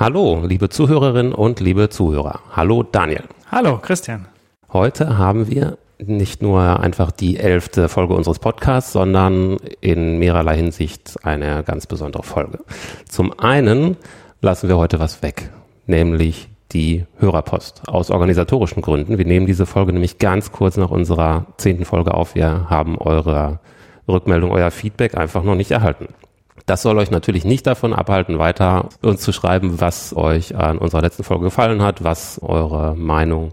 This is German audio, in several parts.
Hallo, liebe Zuhörerinnen und liebe Zuhörer. Hallo, Daniel. Hallo, Christian. Heute haben wir nicht nur einfach die elfte Folge unseres Podcasts, sondern in mehrerlei Hinsicht eine ganz besondere Folge. Zum einen lassen wir heute was weg, nämlich die Hörerpost aus organisatorischen Gründen. Wir nehmen diese Folge nämlich ganz kurz nach unserer zehnten Folge auf. Wir haben eure Rückmeldung, euer Feedback einfach noch nicht erhalten. Das soll euch natürlich nicht davon abhalten, weiter uns zu schreiben, was euch an unserer letzten Folge gefallen hat, was eure Meinung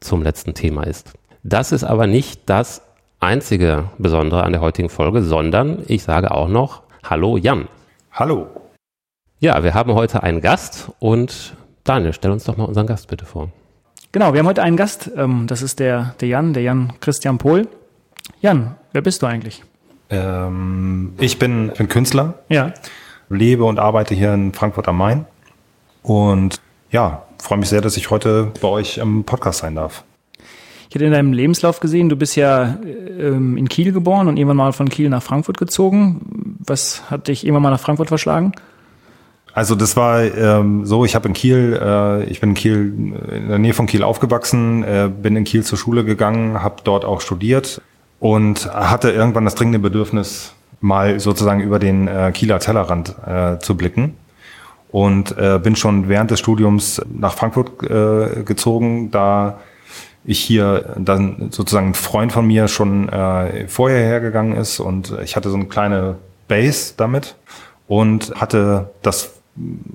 zum letzten Thema ist. Das ist aber nicht das einzige Besondere an der heutigen Folge, sondern ich sage auch noch Hallo Jan. Hallo. Ja, wir haben heute einen Gast und Daniel, stell uns doch mal unseren Gast bitte vor. Genau, wir haben heute einen Gast. Ähm, das ist der, der Jan, der Jan Christian Pohl. Jan, wer bist du eigentlich? Ähm, ich bin, bin Künstler. Ja. Lebe und arbeite hier in Frankfurt am Main. Und ja, freue mich sehr, dass ich heute bei euch im Podcast sein darf. Ich hatte in deinem Lebenslauf gesehen, du bist ja ähm, in Kiel geboren und irgendwann mal von Kiel nach Frankfurt gezogen. Was hat dich irgendwann mal nach Frankfurt verschlagen? Also das war ähm, so, ich habe in Kiel, äh, ich bin in Kiel, in der Nähe von Kiel aufgewachsen, äh, bin in Kiel zur Schule gegangen, habe dort auch studiert und hatte irgendwann das dringende Bedürfnis, mal sozusagen über den äh, Kieler Tellerrand äh, zu blicken. Und äh, bin schon während des Studiums nach Frankfurt äh, gezogen, da ich hier dann sozusagen ein Freund von mir schon äh, vorher hergegangen ist und ich hatte so eine kleine Base damit und hatte das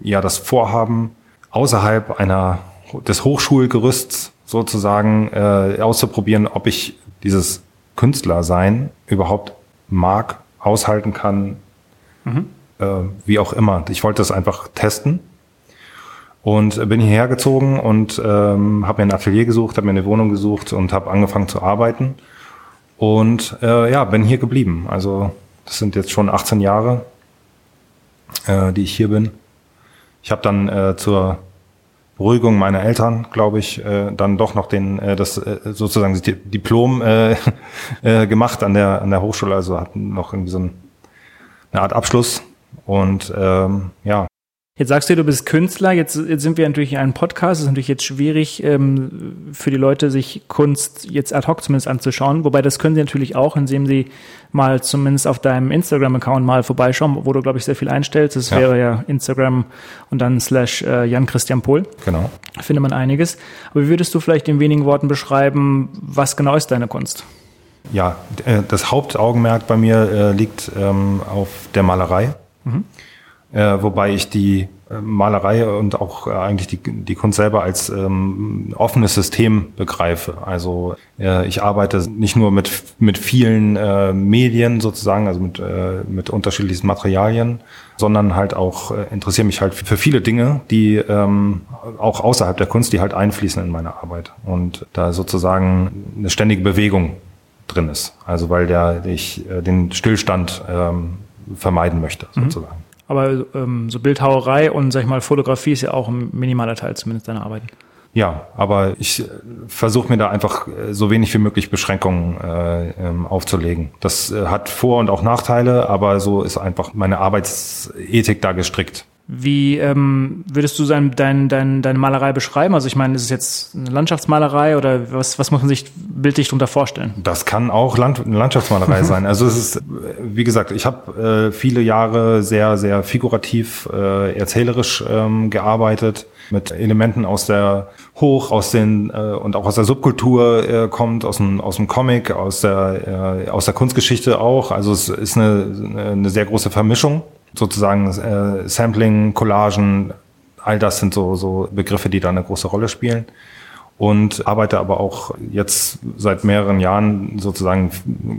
ja das Vorhaben außerhalb einer des Hochschulgerüsts sozusagen äh, auszuprobieren, ob ich dieses Künstler sein überhaupt mag, aushalten kann, mhm. äh, wie auch immer. Ich wollte das einfach testen und bin hierher gezogen und ähm, habe mir ein Atelier gesucht, habe mir eine Wohnung gesucht und habe angefangen zu arbeiten und äh, ja, bin hier geblieben. Also das sind jetzt schon 18 Jahre, äh, die ich hier bin. Ich habe dann äh, zur Beruhigung meiner Eltern, glaube ich, äh, dann doch noch den äh, das äh, sozusagen das Diplom äh, äh, gemacht an der an der Hochschule, also hatten noch irgendwie so ein, eine Art Abschluss. Und ähm, ja, Jetzt sagst du, du bist Künstler. Jetzt, jetzt sind wir natürlich in einem Podcast. Es ist natürlich jetzt schwierig ähm, für die Leute, sich Kunst jetzt ad hoc zumindest anzuschauen. Wobei das können sie natürlich auch, indem sie mal zumindest auf deinem Instagram-Account mal vorbeischauen, wo du, glaube ich, sehr viel einstellst. Das ja. wäre ja Instagram und dann slash äh, Jan Christian Pohl. Genau. Da findet man einiges. Aber wie würdest du vielleicht in wenigen Worten beschreiben, was genau ist deine Kunst? Ja, äh, das Hauptaugenmerk bei mir äh, liegt ähm, auf der Malerei. Mhm äh, wobei ich die äh, Malerei und auch äh, eigentlich die, die Kunst selber als ähm, offenes System begreife. Also äh, ich arbeite nicht nur mit, mit vielen äh, Medien sozusagen, also mit, äh, mit unterschiedlichsten Materialien, sondern halt auch äh, interessiere mich halt für viele Dinge, die ähm, auch außerhalb der Kunst, die halt einfließen in meine Arbeit. Und da sozusagen eine ständige Bewegung drin ist. Also weil der ich äh, den Stillstand ähm, vermeiden möchte, mhm. sozusagen. Mhm. Aber ähm, so Bildhauerei und, sag ich mal, Fotografie ist ja auch ein minimaler Teil zumindest deiner Arbeit. Ja, aber ich äh, versuche mir da einfach äh, so wenig wie möglich Beschränkungen äh, ähm, aufzulegen. Das äh, hat Vor- und auch Nachteile, aber so ist einfach meine Arbeitsethik da gestrickt. Wie ähm, würdest du sein, dein, dein, deine Malerei beschreiben? Also ich meine, ist es jetzt eine Landschaftsmalerei oder was, was muss man sich bildlich darunter vorstellen? Das kann auch Land, eine Landschaftsmalerei sein. Also es ist, wie gesagt, ich habe äh, viele Jahre sehr, sehr figurativ, äh, erzählerisch ähm, gearbeitet mit Elementen aus der Hoch, aus den äh, und auch aus der Subkultur äh, kommt, aus dem, aus dem Comic, aus der, äh, aus der Kunstgeschichte auch. Also es ist eine, eine sehr große Vermischung sozusagen äh, Sampling, Collagen, all das sind so, so Begriffe, die da eine große Rolle spielen. und arbeite aber auch jetzt seit mehreren Jahren sozusagen,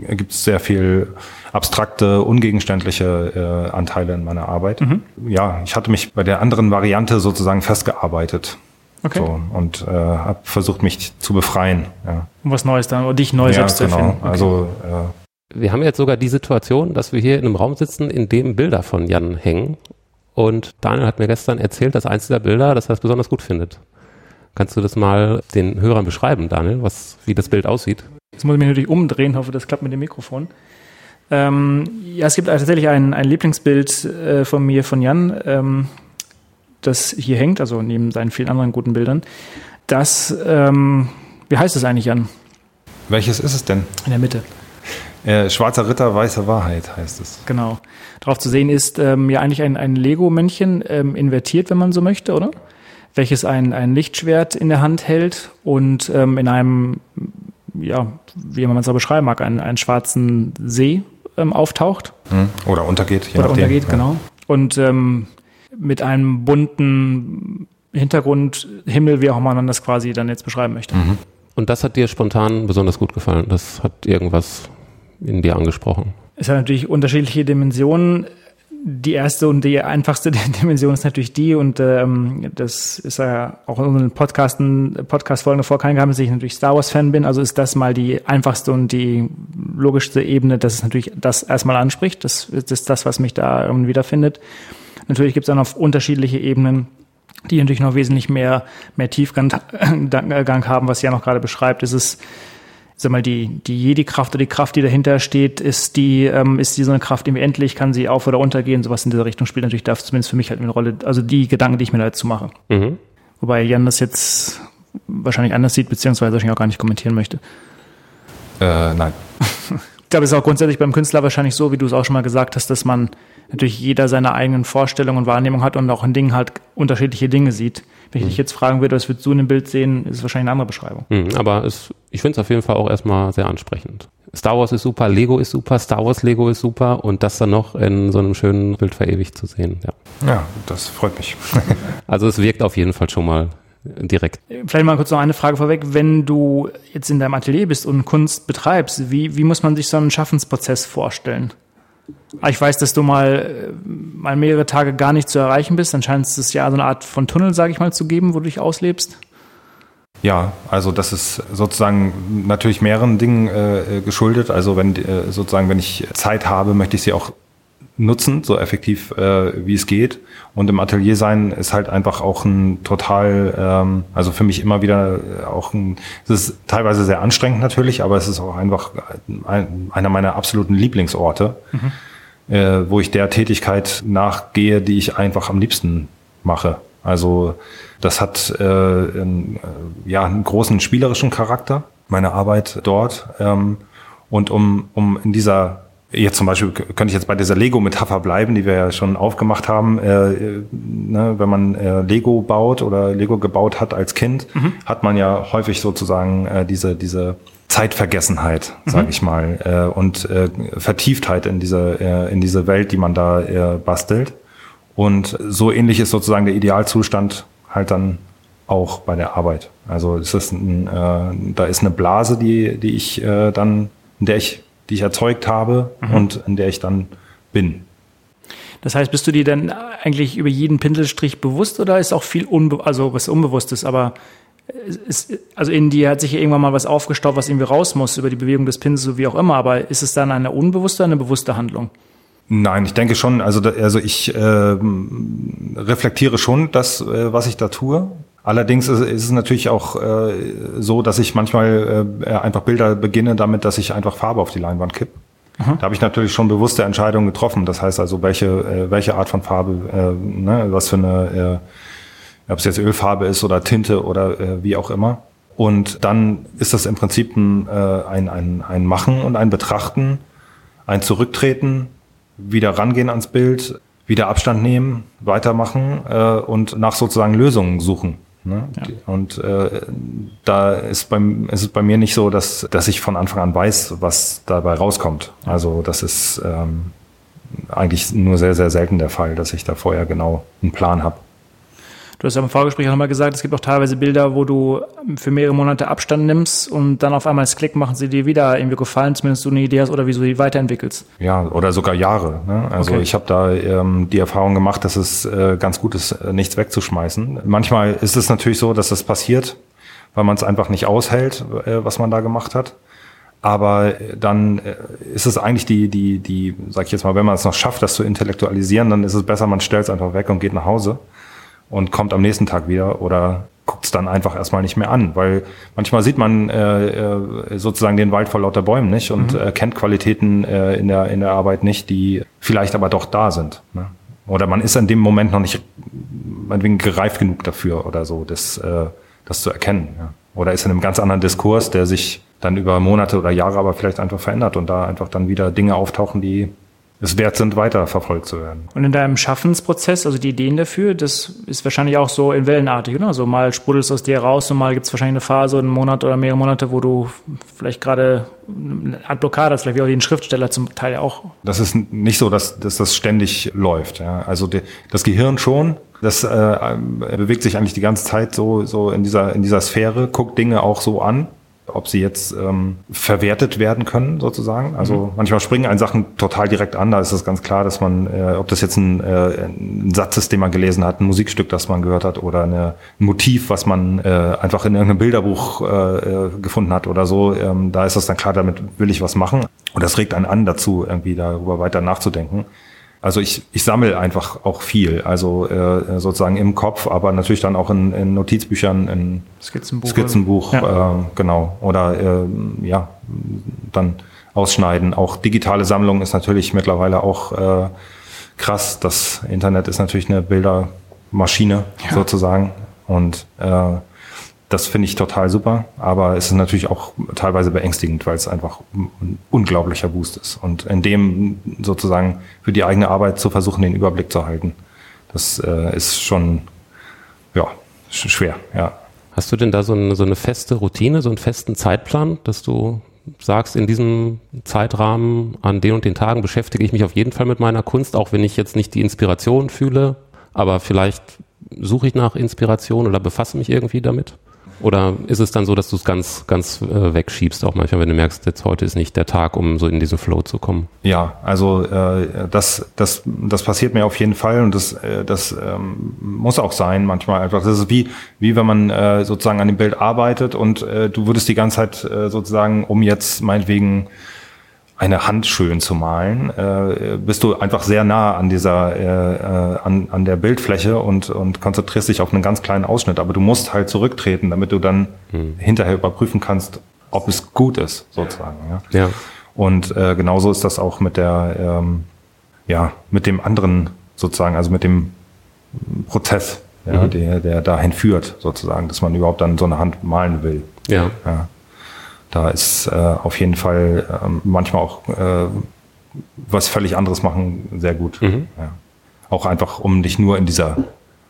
gibt es sehr viel abstrakte, ungegenständliche äh, Anteile in meiner Arbeit. Mhm. Ja, ich hatte mich bei der anderen Variante sozusagen festgearbeitet. Okay. So, und äh, habe versucht, mich zu befreien. Ja. Um was Neues dann, oder dich neu ja, selbst genau. zu erfinden. Okay. Also äh, wir haben jetzt sogar die Situation, dass wir hier in einem Raum sitzen, in dem Bilder von Jan hängen. Und Daniel hat mir gestern erzählt, dass eins dieser Bilder, das er besonders gut findet. Kannst du das mal den Hörern beschreiben, Daniel, was, wie das Bild aussieht? Jetzt muss ich mich natürlich umdrehen, hoffe, das klappt mit dem Mikrofon. Ähm, ja, es gibt tatsächlich ein, ein Lieblingsbild äh, von mir, von Jan, ähm, das hier hängt, also neben seinen vielen anderen guten Bildern. Das, ähm, wie heißt es eigentlich, Jan? Welches ist es denn? In der Mitte. Äh, Schwarzer Ritter, weiße Wahrheit heißt es. Genau. Darauf zu sehen ist ähm, ja eigentlich ein, ein Lego-Männchen ähm, invertiert, wenn man so möchte, oder? welches ein, ein Lichtschwert in der Hand hält und ähm, in einem, ja, wie man es auch beschreiben mag, einen, einen schwarzen See ähm, auftaucht. Hm. Oder untergeht, je Oder nachdem. untergeht, ja. genau. Und ähm, mit einem bunten Hintergrund, Himmel, wie auch immer man das quasi dann jetzt beschreiben möchte. Mhm. Und das hat dir spontan besonders gut gefallen. Das hat irgendwas in dir angesprochen. Es hat natürlich unterschiedliche Dimensionen die erste und die einfachste Dimension ist natürlich die, und ähm, das ist ja auch in unseren Podcasten, Podcast-Folgen vorkein gehabt, dass ich natürlich Star Wars-Fan bin, also ist das mal die einfachste und die logischste Ebene, dass es natürlich das erstmal anspricht. Das, das ist das, was mich da irgendwie wiederfindet. Natürlich gibt es dann auf unterschiedliche Ebenen, die natürlich noch wesentlich mehr, mehr Tiefgang haben, was ja noch gerade beschreibt. Es ist sag mal, die, die Jedi-Kraft oder die Kraft, die dahinter steht, ist die, ähm, ist die so eine Kraft irgendwie endlich, kann sie auf- oder untergehen, sowas in dieser Richtung spielt natürlich da zumindest für mich halt eine Rolle, also die Gedanken, die ich mir dazu mache. Mhm. Wobei Jan das jetzt wahrscheinlich anders sieht, beziehungsweise wahrscheinlich auch gar nicht kommentieren möchte. Äh, nein. ich glaube, es ist auch grundsätzlich beim Künstler wahrscheinlich so, wie du es auch schon mal gesagt hast, dass man natürlich jeder seine eigenen Vorstellungen und Wahrnehmungen hat und auch in Dingen halt unterschiedliche Dinge sieht. Wenn ich dich jetzt fragen würde, was würdest du in dem Bild sehen, ist es wahrscheinlich eine andere Beschreibung. Mhm, aber es, ich finde es auf jeden Fall auch erstmal sehr ansprechend. Star Wars ist super, Lego ist super, Star Wars Lego ist super und das dann noch in so einem schönen Bild verewigt zu sehen. Ja, ja das freut mich. also es wirkt auf jeden Fall schon mal direkt. Vielleicht mal kurz noch eine Frage vorweg. Wenn du jetzt in deinem Atelier bist und Kunst betreibst, wie, wie muss man sich so einen Schaffensprozess vorstellen? Ah, ich weiß, dass du mal, äh, mal mehrere Tage gar nicht zu erreichen bist. Dann scheint es ja so eine Art von Tunnel, sage ich mal, zu geben, wo du dich auslebst. Ja, also das ist sozusagen natürlich mehreren Dingen äh, geschuldet. Also wenn äh, sozusagen, wenn ich Zeit habe, möchte ich sie auch nutzen, so effektiv äh, wie es geht. Und im Atelier sein ist halt einfach auch ein total, ähm, also für mich immer wieder auch ein, es ist teilweise sehr anstrengend natürlich, aber es ist auch einfach ein, einer meiner absoluten Lieblingsorte, mhm. äh, wo ich der Tätigkeit nachgehe, die ich einfach am liebsten mache. Also das hat äh, ein, äh, ja einen großen spielerischen Charakter, meine Arbeit dort. Ähm, und um, um in dieser Jetzt zum Beispiel könnte ich jetzt bei dieser Lego-Metapher bleiben, die wir ja schon aufgemacht haben. Äh, ne, wenn man äh, Lego baut oder Lego gebaut hat als Kind, mhm. hat man ja häufig sozusagen äh, diese diese Zeitvergessenheit, mhm. sage ich mal, äh, und äh, Vertieftheit in diese äh, in diese Welt, die man da bastelt. Und so ähnlich ist sozusagen der Idealzustand halt dann auch bei der Arbeit. Also es ist ein, da ist eine Blase, die die ich dann in der ich die ich erzeugt habe mhm. und in der ich dann bin. Das heißt, bist du dir denn eigentlich über jeden Pinselstrich bewusst oder ist auch viel unbe also was Unbewusstes, aber ist, also in dir hat sich irgendwann mal was aufgestaut, was irgendwie raus muss über die Bewegung des Pinsels, so wie auch immer, aber ist es dann eine unbewusste oder eine bewusste Handlung? Nein, ich denke schon, also, also ich äh, reflektiere schon das, äh, was ich da tue. Allerdings ist, ist es natürlich auch äh, so, dass ich manchmal äh, einfach Bilder beginne damit, dass ich einfach Farbe auf die Leinwand kipp. Mhm. Da habe ich natürlich schon bewusste Entscheidungen getroffen. Das heißt also, welche, äh, welche Art von Farbe, äh, ne, was für eine, äh, ob es jetzt Ölfarbe ist oder Tinte oder äh, wie auch immer. Und dann ist das im Prinzip ein, äh, ein, ein, ein Machen und ein Betrachten, ein Zurücktreten, wieder rangehen ans Bild, wieder Abstand nehmen, weitermachen äh, und nach sozusagen Lösungen suchen. Ne? Ja. Und äh, da ist, beim, ist es bei mir nicht so, dass, dass ich von Anfang an weiß, was dabei rauskommt. Also das ist ähm, eigentlich nur sehr, sehr selten der Fall, dass ich da vorher genau einen Plan habe. Du hast ja im Vorgespräch auch nochmal gesagt, es gibt auch teilweise Bilder, wo du für mehrere Monate Abstand nimmst und dann auf einmal das Klick machen sie dir wieder irgendwie gefallen, zumindest du eine Idee hast oder wie du sie weiterentwickelst. Ja, oder sogar Jahre. Ne? Also okay. ich habe da ähm, die Erfahrung gemacht, dass es äh, ganz gut ist, äh, nichts wegzuschmeißen. Manchmal ist es natürlich so, dass das passiert, weil man es einfach nicht aushält, äh, was man da gemacht hat. Aber dann äh, ist es eigentlich die, die, die, sag ich jetzt mal, wenn man es noch schafft, das zu intellektualisieren, dann ist es besser, man stellt es einfach weg und geht nach Hause und kommt am nächsten Tag wieder oder guckt es dann einfach erstmal nicht mehr an, weil manchmal sieht man äh, äh, sozusagen den Wald vor lauter Bäumen nicht und mhm. äh, kennt Qualitäten äh, in, der, in der Arbeit nicht, die vielleicht aber doch da sind. Ne? Oder man ist in dem Moment noch nicht meinetwegen gereift genug dafür oder so, das, äh, das zu erkennen. Ja? Oder ist in einem ganz anderen Diskurs, der sich dann über Monate oder Jahre aber vielleicht einfach verändert und da einfach dann wieder Dinge auftauchen, die es wert sind, weiter verfolgt zu werden. Und in deinem Schaffensprozess, also die Ideen dafür, das ist wahrscheinlich auch so in Wellenartig, oder? So mal sprudelst du aus dir raus und mal gibt es wahrscheinlich eine Phase, einen Monat oder mehrere Monate, wo du vielleicht gerade eine Art Blockade hast, vielleicht wie auch den Schriftsteller zum Teil auch. Das ist nicht so, dass, dass das ständig läuft. Ja. Also die, das Gehirn schon, das äh, bewegt sich eigentlich die ganze Zeit so, so in, dieser, in dieser Sphäre, guckt Dinge auch so an ob sie jetzt ähm, verwertet werden können, sozusagen. Also mhm. manchmal springen einen Sachen total direkt an. Da ist es ganz klar, dass man, äh, ob das jetzt ein, äh, ein Satz ist, den man gelesen hat, ein Musikstück, das man gehört hat, oder eine, ein Motiv, was man äh, einfach in irgendeinem Bilderbuch äh, äh, gefunden hat oder so, ähm, da ist es dann klar, damit will ich was machen. Und das regt einen an dazu, irgendwie darüber weiter nachzudenken. Also ich, ich sammle einfach auch viel, also äh, sozusagen im Kopf, aber natürlich dann auch in, in Notizbüchern, in Skizzenbuch, Skizzenbuch ja. äh, genau. Oder äh, ja, dann ausschneiden. Auch digitale Sammlung ist natürlich mittlerweile auch äh, krass. Das Internet ist natürlich eine Bildermaschine ja. sozusagen. Und äh, das finde ich total super, aber es ist natürlich auch teilweise beängstigend, weil es einfach ein unglaublicher Boost ist. Und in dem sozusagen für die eigene Arbeit zu versuchen, den Überblick zu halten, das äh, ist schon ja, schwer, ja. Hast du denn da so eine, so eine feste Routine, so einen festen Zeitplan, dass du sagst, in diesem Zeitrahmen an den und den Tagen beschäftige ich mich auf jeden Fall mit meiner Kunst, auch wenn ich jetzt nicht die Inspiration fühle, aber vielleicht suche ich nach Inspiration oder befasse mich irgendwie damit? Oder ist es dann so, dass du es ganz, ganz äh, wegschiebst, auch manchmal, wenn du merkst, jetzt heute ist nicht der Tag, um so in diesen Flow zu kommen? Ja, also äh, das, das, das passiert mir auf jeden Fall und das, äh, das ähm, muss auch sein manchmal einfach. Das ist wie, wie wenn man äh, sozusagen an dem Bild arbeitet und äh, du würdest die ganze Zeit äh, sozusagen, um jetzt meinetwegen eine Hand schön zu malen, äh, bist du einfach sehr nah an dieser, äh, äh, an, an der Bildfläche und, und konzentrierst dich auf einen ganz kleinen Ausschnitt. Aber du musst halt zurücktreten, damit du dann hm. hinterher überprüfen kannst, ob es gut ist, sozusagen. Ja. ja. Und äh, genauso ist das auch mit der, ähm, ja, mit dem anderen sozusagen, also mit dem Prozess, ja, mhm. der, der dahin führt, sozusagen, dass man überhaupt dann so eine Hand malen will. Ja. ja. Da ist äh, auf jeden Fall äh, manchmal auch äh, was völlig anderes machen sehr gut. Mhm. Ja. Auch einfach, um nicht nur in dieser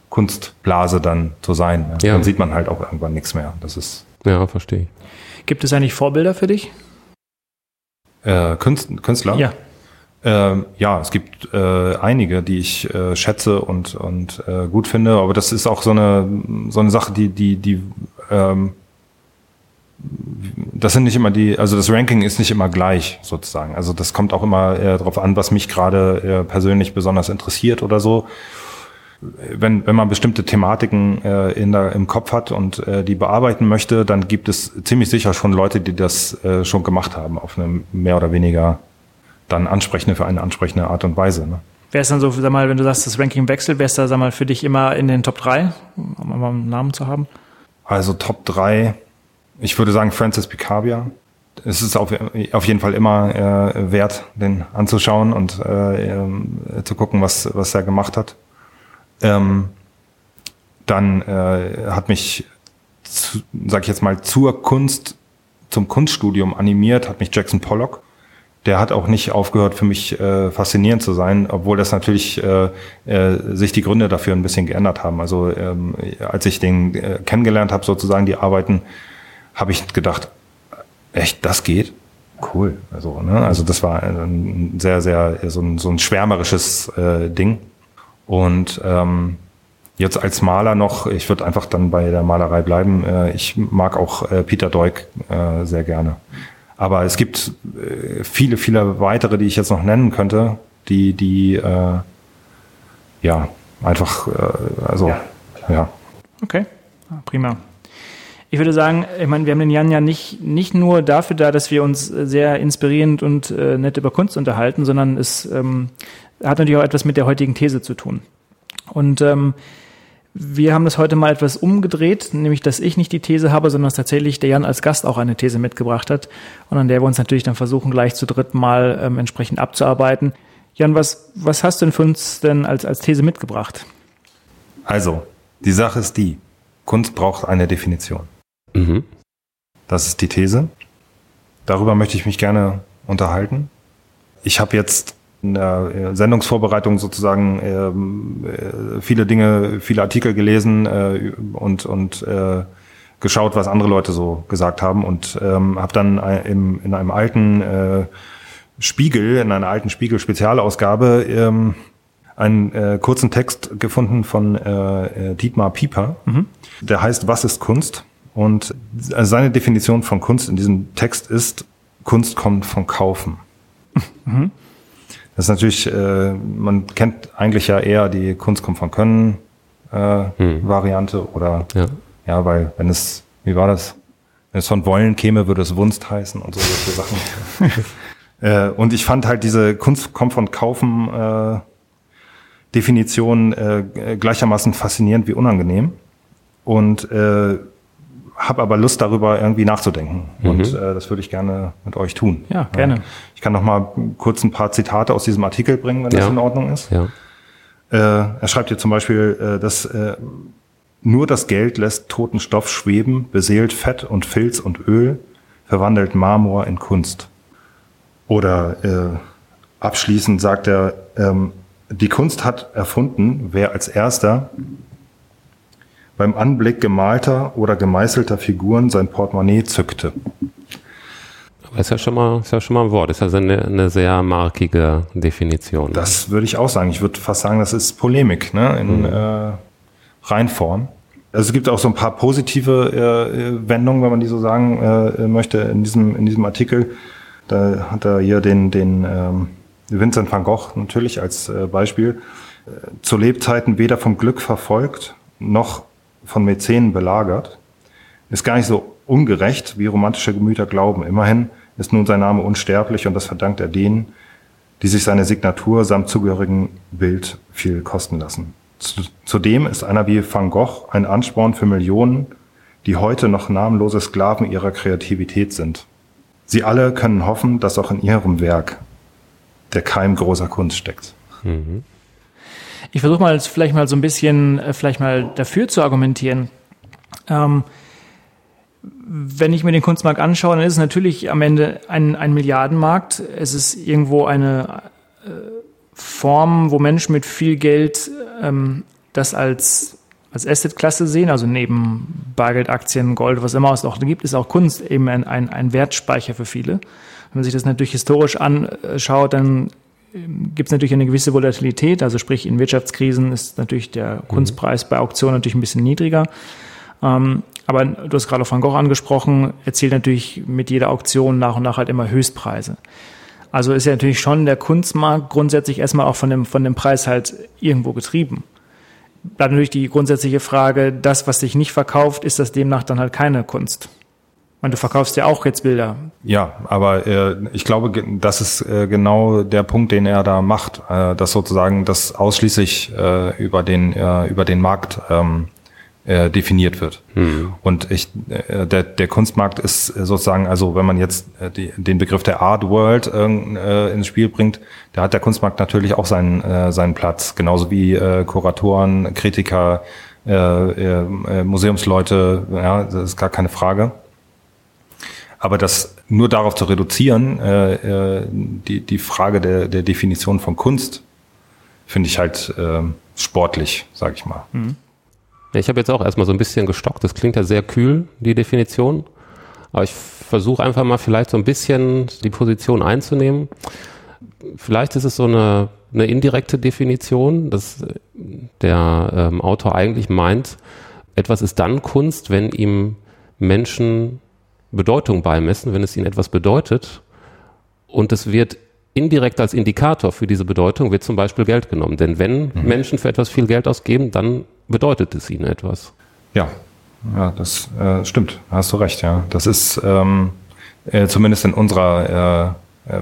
Kunstblase dann zu sein. Ja. Ja. Dann sieht man halt auch irgendwann nichts mehr. Das ist. Ja, verstehe ich. Gibt es eigentlich Vorbilder für dich? Äh, Künstler? Ja. Ähm, ja, es gibt äh, einige, die ich äh, schätze und, und äh, gut finde, aber das ist auch so eine, so eine Sache, die, die, die ähm, das sind nicht immer die, also das Ranking ist nicht immer gleich sozusagen. Also das kommt auch immer äh, darauf an, was mich gerade äh, persönlich besonders interessiert oder so. Wenn, wenn man bestimmte Thematiken äh, in der, im Kopf hat und äh, die bearbeiten möchte, dann gibt es ziemlich sicher schon Leute, die das äh, schon gemacht haben, auf eine mehr oder weniger dann ansprechende, für eine ansprechende Art und Weise. Ne? Wer ist dann so, sag mal, wenn du sagst, das Ranking wechselt, wer ist da, sag mal, für dich immer in den Top 3, um mal einen Namen zu haben? Also Top 3, ich würde sagen Francis Picabia. Es ist auf, auf jeden Fall immer äh, wert, den anzuschauen und äh, äh, zu gucken, was, was er gemacht hat. Ähm, dann äh, hat mich, zu, sag ich jetzt mal, zur Kunst, zum Kunststudium animiert, hat mich Jackson Pollock. Der hat auch nicht aufgehört, für mich äh, faszinierend zu sein, obwohl das natürlich äh, äh, sich die Gründe dafür ein bisschen geändert haben. Also ähm, als ich den äh, kennengelernt habe, sozusagen die Arbeiten, habe ich gedacht, echt, das geht? Cool. Also, ne? also das war ein sehr, sehr so ein, so ein schwärmerisches äh, Ding. Und ähm, Jetzt als Maler noch, ich würde einfach dann bei der Malerei bleiben. Äh, ich mag auch äh, Peter Deuk äh, sehr gerne. Aber es gibt äh, viele, viele weitere, die ich jetzt noch nennen könnte, die, die äh, ja einfach, äh, also ja. ja. Okay, ah, prima. Ich würde sagen, ich meine, wir haben den Jan ja nicht, nicht nur dafür da, dass wir uns sehr inspirierend und äh, nett über Kunst unterhalten, sondern es ähm, hat natürlich auch etwas mit der heutigen These zu tun. Und ähm, wir haben das heute mal etwas umgedreht, nämlich dass ich nicht die These habe, sondern dass tatsächlich der Jan als Gast auch eine These mitgebracht hat und an der wir uns natürlich dann versuchen, gleich zu dritt mal ähm, entsprechend abzuarbeiten. Jan, was, was hast du denn für uns denn als, als These mitgebracht? Also, die Sache ist die, Kunst braucht eine Definition. Mhm. Das ist die These. Darüber möchte ich mich gerne unterhalten. Ich habe jetzt in der äh, Sendungsvorbereitung sozusagen ähm, äh, viele Dinge, viele Artikel gelesen äh, und, und äh, geschaut, was andere Leute so gesagt haben und ähm, habe dann im, in einem alten äh, Spiegel, in einer alten Spiegel-Spezialausgabe ähm, einen äh, kurzen Text gefunden von äh, äh Dietmar Pieper, mhm. der heißt Was ist Kunst? Und seine Definition von Kunst in diesem Text ist, Kunst kommt vom Kaufen. Mhm. Das ist natürlich, äh, man kennt eigentlich ja eher die Kunst kommt von Können äh, hm. Variante oder ja. ja, weil wenn es, wie war das? Wenn es von Wollen käme, würde es Wunst heißen und so solche Sachen. äh, und ich fand halt diese Kunst kommt von Kaufen äh, Definition äh, gleichermaßen faszinierend wie unangenehm. Und äh, habe aber Lust darüber irgendwie nachzudenken mhm. und äh, das würde ich gerne mit euch tun. Ja, gerne. Ich kann noch mal kurz ein paar Zitate aus diesem Artikel bringen, wenn ja. das in Ordnung ist. Ja. Äh, er schreibt hier zum Beispiel, äh, dass äh, nur das Geld lässt toten Stoff schweben, beseelt Fett und Filz und Öl, verwandelt Marmor in Kunst. Oder äh, abschließend sagt er, ähm, die Kunst hat erfunden, wer als erster beim Anblick gemalter oder gemeißelter Figuren sein Portemonnaie zückte. Aber ist ja schon mal, ist ja schon mal ein Wort, ist also eine, eine sehr markige Definition. Das würde ich auch sagen. Ich würde fast sagen, das ist Polemik, ne, in mhm. äh, Reinform. Also es gibt auch so ein paar positive äh, Wendungen, wenn man die so sagen äh, möchte, in diesem, in diesem Artikel. Da hat er hier den, den ähm, Vincent van Gogh natürlich als äh, Beispiel. Äh, zu Lebzeiten weder vom Glück verfolgt, noch von Mäzenen belagert, ist gar nicht so ungerecht, wie romantische Gemüter glauben. Immerhin ist nun sein Name unsterblich und das verdankt er denen, die sich seine Signatur samt zugehörigen Bild viel kosten lassen. Zudem ist einer wie Van Gogh ein Ansporn für Millionen, die heute noch namenlose Sklaven ihrer Kreativität sind. Sie alle können hoffen, dass auch in ihrem Werk der Keim großer Kunst steckt. Mhm. Ich versuche mal vielleicht mal so ein bisschen äh, vielleicht mal dafür zu argumentieren. Ähm, wenn ich mir den Kunstmarkt anschaue, dann ist es natürlich am Ende ein, ein Milliardenmarkt. Es ist irgendwo eine äh, Form, wo Menschen mit viel Geld ähm, das als, als Asset-Klasse sehen, also neben Bargeld, Aktien, Gold, was immer es auch gibt, ist auch Kunst eben ein, ein, ein Wertspeicher für viele. Wenn man sich das natürlich historisch anschaut, dann gibt es natürlich eine gewisse Volatilität. Also sprich, in Wirtschaftskrisen ist natürlich der mhm. Kunstpreis bei Auktionen natürlich ein bisschen niedriger. Ähm, aber du hast gerade Van Gogh angesprochen, erzielt natürlich mit jeder Auktion nach und nach halt immer Höchstpreise. Also ist ja natürlich schon der Kunstmarkt grundsätzlich erstmal auch von dem, von dem Preis halt irgendwo getrieben. Bleibt natürlich die grundsätzliche Frage, das, was sich nicht verkauft, ist das demnach dann halt keine Kunst? Und du verkaufst ja auch jetzt Bilder. Ja, aber äh, ich glaube, das ist äh, genau der Punkt, den er da macht, äh, dass sozusagen das ausschließlich äh, über den äh, über den Markt ähm, äh, definiert wird. Mhm. Und ich, äh, der, der Kunstmarkt ist sozusagen, also wenn man jetzt äh, die, den Begriff der Art World äh, ins Spiel bringt, da hat der Kunstmarkt natürlich auch seinen äh, seinen Platz, genauso wie äh, Kuratoren, Kritiker, äh, äh, Museumsleute, ja, das ist gar keine Frage. Aber das nur darauf zu reduzieren, äh, äh, die, die Frage der, der Definition von Kunst, finde ich halt äh, sportlich, sage ich mal. Mhm. Ja, ich habe jetzt auch erstmal so ein bisschen gestockt. Das klingt ja sehr kühl, die Definition. Aber ich versuche einfach mal vielleicht so ein bisschen die Position einzunehmen. Vielleicht ist es so eine eine indirekte Definition, dass der ähm, Autor eigentlich meint, etwas ist dann Kunst, wenn ihm Menschen Bedeutung beimessen, wenn es ihnen etwas bedeutet und es wird indirekt als Indikator für diese Bedeutung wird zum Beispiel Geld genommen. Denn wenn mhm. Menschen für etwas viel Geld ausgeben, dann bedeutet es ihnen etwas. Ja, ja, das äh, stimmt. Hast du recht. Ja, das ist ähm, äh, zumindest in unserer äh, äh,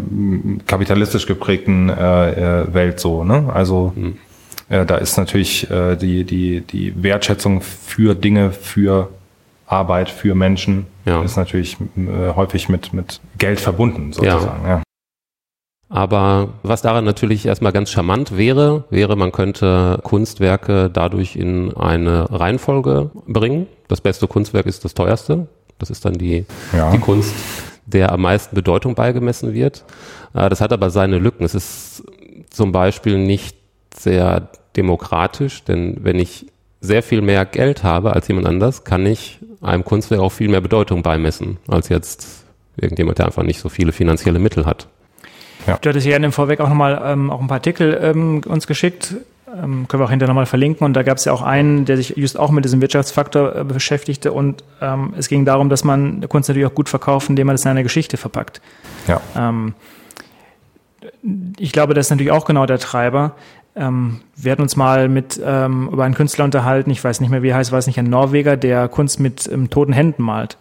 kapitalistisch geprägten äh, äh, Welt so. Ne? Also mhm. äh, da ist natürlich die die die Wertschätzung für Dinge, für Arbeit, für Menschen ja. ist natürlich äh, häufig mit mit Geld verbunden sozusagen. Ja. ja. Aber was daran natürlich erstmal ganz charmant wäre, wäre, man könnte Kunstwerke dadurch in eine Reihenfolge bringen. Das beste Kunstwerk ist das teuerste. Das ist dann die, ja. die Kunst, der am meisten Bedeutung beigemessen wird. Äh, das hat aber seine Lücken. Es ist zum Beispiel nicht sehr demokratisch, denn wenn ich sehr viel mehr Geld habe als jemand anders, kann ich einem Kunstwerk auch viel mehr Bedeutung beimessen, als jetzt irgendjemand, der einfach nicht so viele finanzielle Mittel hat. Ja. Du hattest ja im Vorweg auch nochmal ähm, auch ein paar Artikel ähm, uns geschickt, ähm, können wir auch hinterher nochmal verlinken. Und da gab es ja auch einen, der sich just auch mit diesem Wirtschaftsfaktor äh, beschäftigte. Und ähm, es ging darum, dass man Kunst natürlich auch gut verkauft, indem man das in eine Geschichte verpackt. Ja. Ähm, ich glaube, das ist natürlich auch genau der Treiber. Ähm, wir hatten uns mal mit ähm, über einen Künstler unterhalten, ich weiß nicht mehr, wie er heißt, war es nicht ein Norweger, der Kunst mit ähm, toten Händen malt.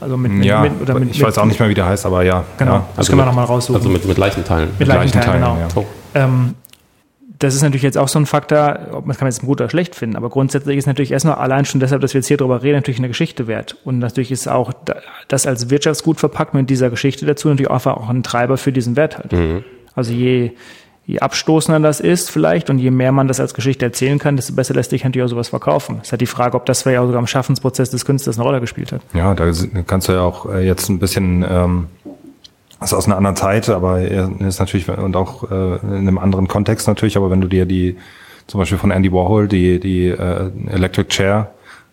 Also mit, mit, ja, mit oder mit, ich weiß auch nicht mehr, wie der heißt, aber ja. Genau, ja. das also können wir nochmal raussuchen. Also mit, mit Leichenteilen. Mit, mit Leichenteilen, genau. Ja. Oh. Ähm, das ist natürlich jetzt auch so ein Faktor, ob man kann jetzt gut oder schlecht finden, aber grundsätzlich ist natürlich erstmal allein schon deshalb, dass wir jetzt hier drüber reden, natürlich eine Geschichte wert. Und natürlich ist auch das als Wirtschaftsgut verpackt mit dieser Geschichte dazu natürlich einfach auch ein Treiber für diesen Wert halt. Mhm. Also je, je abstoßender das ist vielleicht und je mehr man das als Geschichte erzählen kann, desto besser lässt sich natürlich auch sowas verkaufen. Es ist halt die Frage, ob das ja sogar im Schaffensprozess des Künstlers eine Rolle gespielt hat. Ja, da kannst du ja auch äh, jetzt ein bisschen ähm, das ist aus einer anderen Zeit, aber er ist natürlich und auch äh, in einem anderen Kontext natürlich. Aber wenn du dir die zum Beispiel von Andy Warhol die die äh, Electric Chair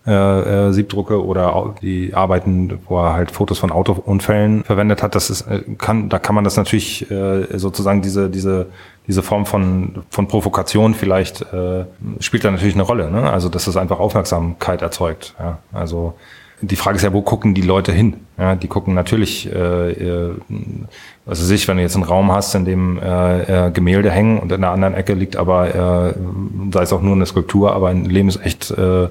äh, äh, Siebdrucke oder die Arbeiten, wo er halt Fotos von Autounfällen verwendet hat, das ist, äh, kann, da kann man das natürlich äh, sozusagen diese, diese, diese Form von, von Provokation vielleicht äh, spielt da natürlich eine Rolle, ne? Also dass das einfach Aufmerksamkeit erzeugt. Ja? Also die Frage ist ja, wo gucken die Leute hin? Ja, die gucken natürlich, äh, äh, also sich, wenn du jetzt einen Raum hast, in dem äh, Gemälde hängen und in der anderen Ecke liegt aber, äh, sei es auch nur eine Skulptur, aber ein Leben ist echt äh, äh,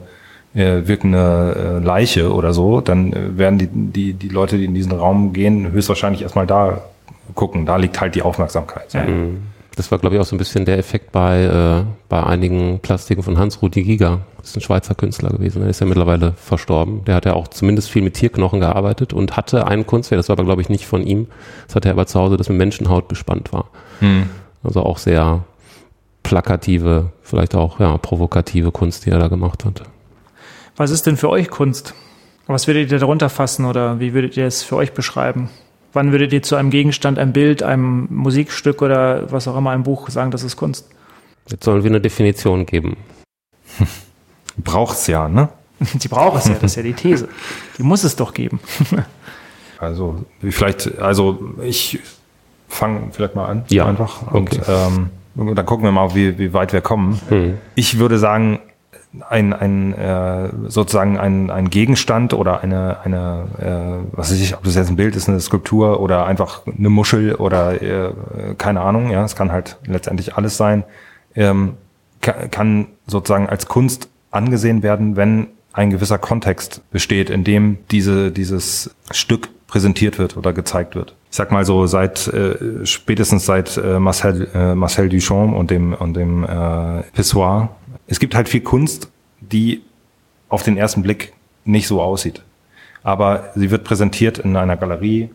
wirkende äh, Leiche oder so, dann äh, werden die, die, die Leute, die in diesen Raum gehen, höchstwahrscheinlich erstmal da gucken. Da liegt halt die Aufmerksamkeit. Mhm. Das war, glaube ich, auch so ein bisschen der Effekt bei, äh, bei einigen Plastiken von Hans-Rudi Giger. Das ist ein Schweizer Künstler gewesen. Der ist ja mittlerweile verstorben. Der hat ja auch zumindest viel mit Tierknochen gearbeitet und hatte einen Kunstwerk, das war aber, glaube ich, nicht von ihm. Das hatte er aber zu Hause, das mit Menschenhaut bespannt war. Mhm. Also auch sehr plakative, vielleicht auch ja, provokative Kunst, die er da gemacht hat. Was ist denn für euch Kunst? Was würdet ihr darunter fassen oder wie würdet ihr es für euch beschreiben? Wann würdet ihr zu einem Gegenstand, einem Bild, einem Musikstück oder was auch immer, einem Buch sagen, das ist Kunst? Jetzt sollen wir eine Definition geben. Braucht's ja, ne? Die braucht es ja, das ist ja die These. Die muss es doch geben. also, vielleicht, also ich fange vielleicht mal an. Ja. Einfach. Und okay. ähm, dann gucken wir mal, wie, wie weit wir kommen. Hm. Ich würde sagen, ein, ein äh, sozusagen ein, ein Gegenstand oder eine, eine äh, was weiß ich, ob das jetzt ein Bild ist, eine Skulptur oder einfach eine Muschel oder äh, keine Ahnung, ja, es kann halt letztendlich alles sein, ähm, kann, kann sozusagen als Kunst angesehen werden, wenn ein gewisser Kontext besteht, in dem diese, dieses Stück präsentiert wird oder gezeigt wird. Ich sag mal so, seit äh, spätestens seit äh, Marcel, äh, Marcel Duchamp und dem und dem äh, Pissoir es gibt halt viel Kunst, die auf den ersten Blick nicht so aussieht. Aber sie wird präsentiert in einer Galerie,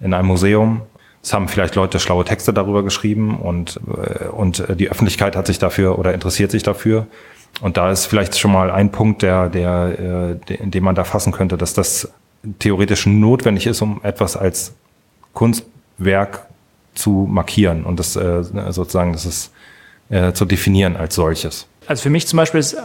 in einem Museum. Es haben vielleicht Leute schlaue Texte darüber geschrieben und, äh, und die Öffentlichkeit hat sich dafür oder interessiert sich dafür. Und da ist vielleicht schon mal ein Punkt, der, der, äh, in dem man da fassen könnte, dass das theoretisch notwendig ist, um etwas als Kunstwerk zu markieren und das äh, sozusagen, das ist zu definieren als solches. Also für mich zum Beispiel ist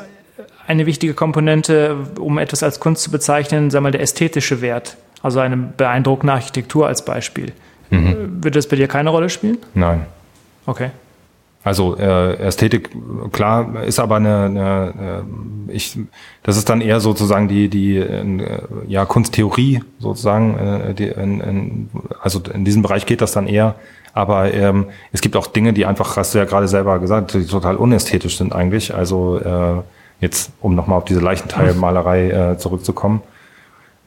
eine wichtige Komponente, um etwas als Kunst zu bezeichnen, sagen wir mal, der ästhetische Wert. Also eine beeindruckende Architektur als Beispiel. Mhm. Würde das bei dir keine Rolle spielen? Nein. Okay. Also äh, Ästhetik, klar, ist aber eine, eine äh, ich, das ist dann eher sozusagen die die äh, ja Kunsttheorie sozusagen, äh, die, in, in, also in diesem Bereich geht das dann eher. Aber ähm, es gibt auch Dinge, die einfach, hast du ja gerade selber gesagt, die total unästhetisch sind eigentlich. Also äh, jetzt, um nochmal auf diese Leichenteilmalerei äh, zurückzukommen.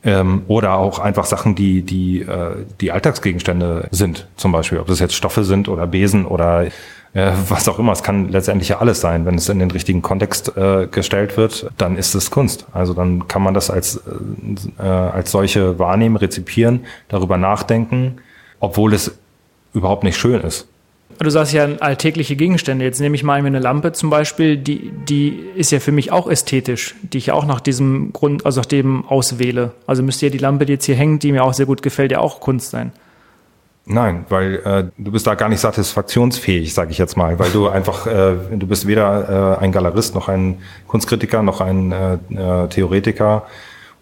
Ähm, oder auch einfach Sachen, die die äh, die Alltagsgegenstände sind, zum Beispiel, ob das jetzt Stoffe sind oder Besen oder äh, was auch immer. Es kann letztendlich ja alles sein. Wenn es in den richtigen Kontext äh, gestellt wird, dann ist es Kunst. Also dann kann man das als, äh, als solche wahrnehmen, rezipieren, darüber nachdenken, obwohl es überhaupt nicht schön ist. Du sagst ja alltägliche Gegenstände. Jetzt nehme ich mal eine Lampe zum Beispiel, die, die ist ja für mich auch ästhetisch, die ich auch nach diesem Grund, also nach dem auswähle. Also müsste ja die Lampe, die jetzt hier hängt, die mir auch sehr gut gefällt, ja auch Kunst sein. Nein, weil äh, du bist da gar nicht satisfaktionsfähig, sage ich jetzt mal, weil du einfach, äh, du bist weder äh, ein Galerist noch ein Kunstkritiker noch ein äh, äh, Theoretiker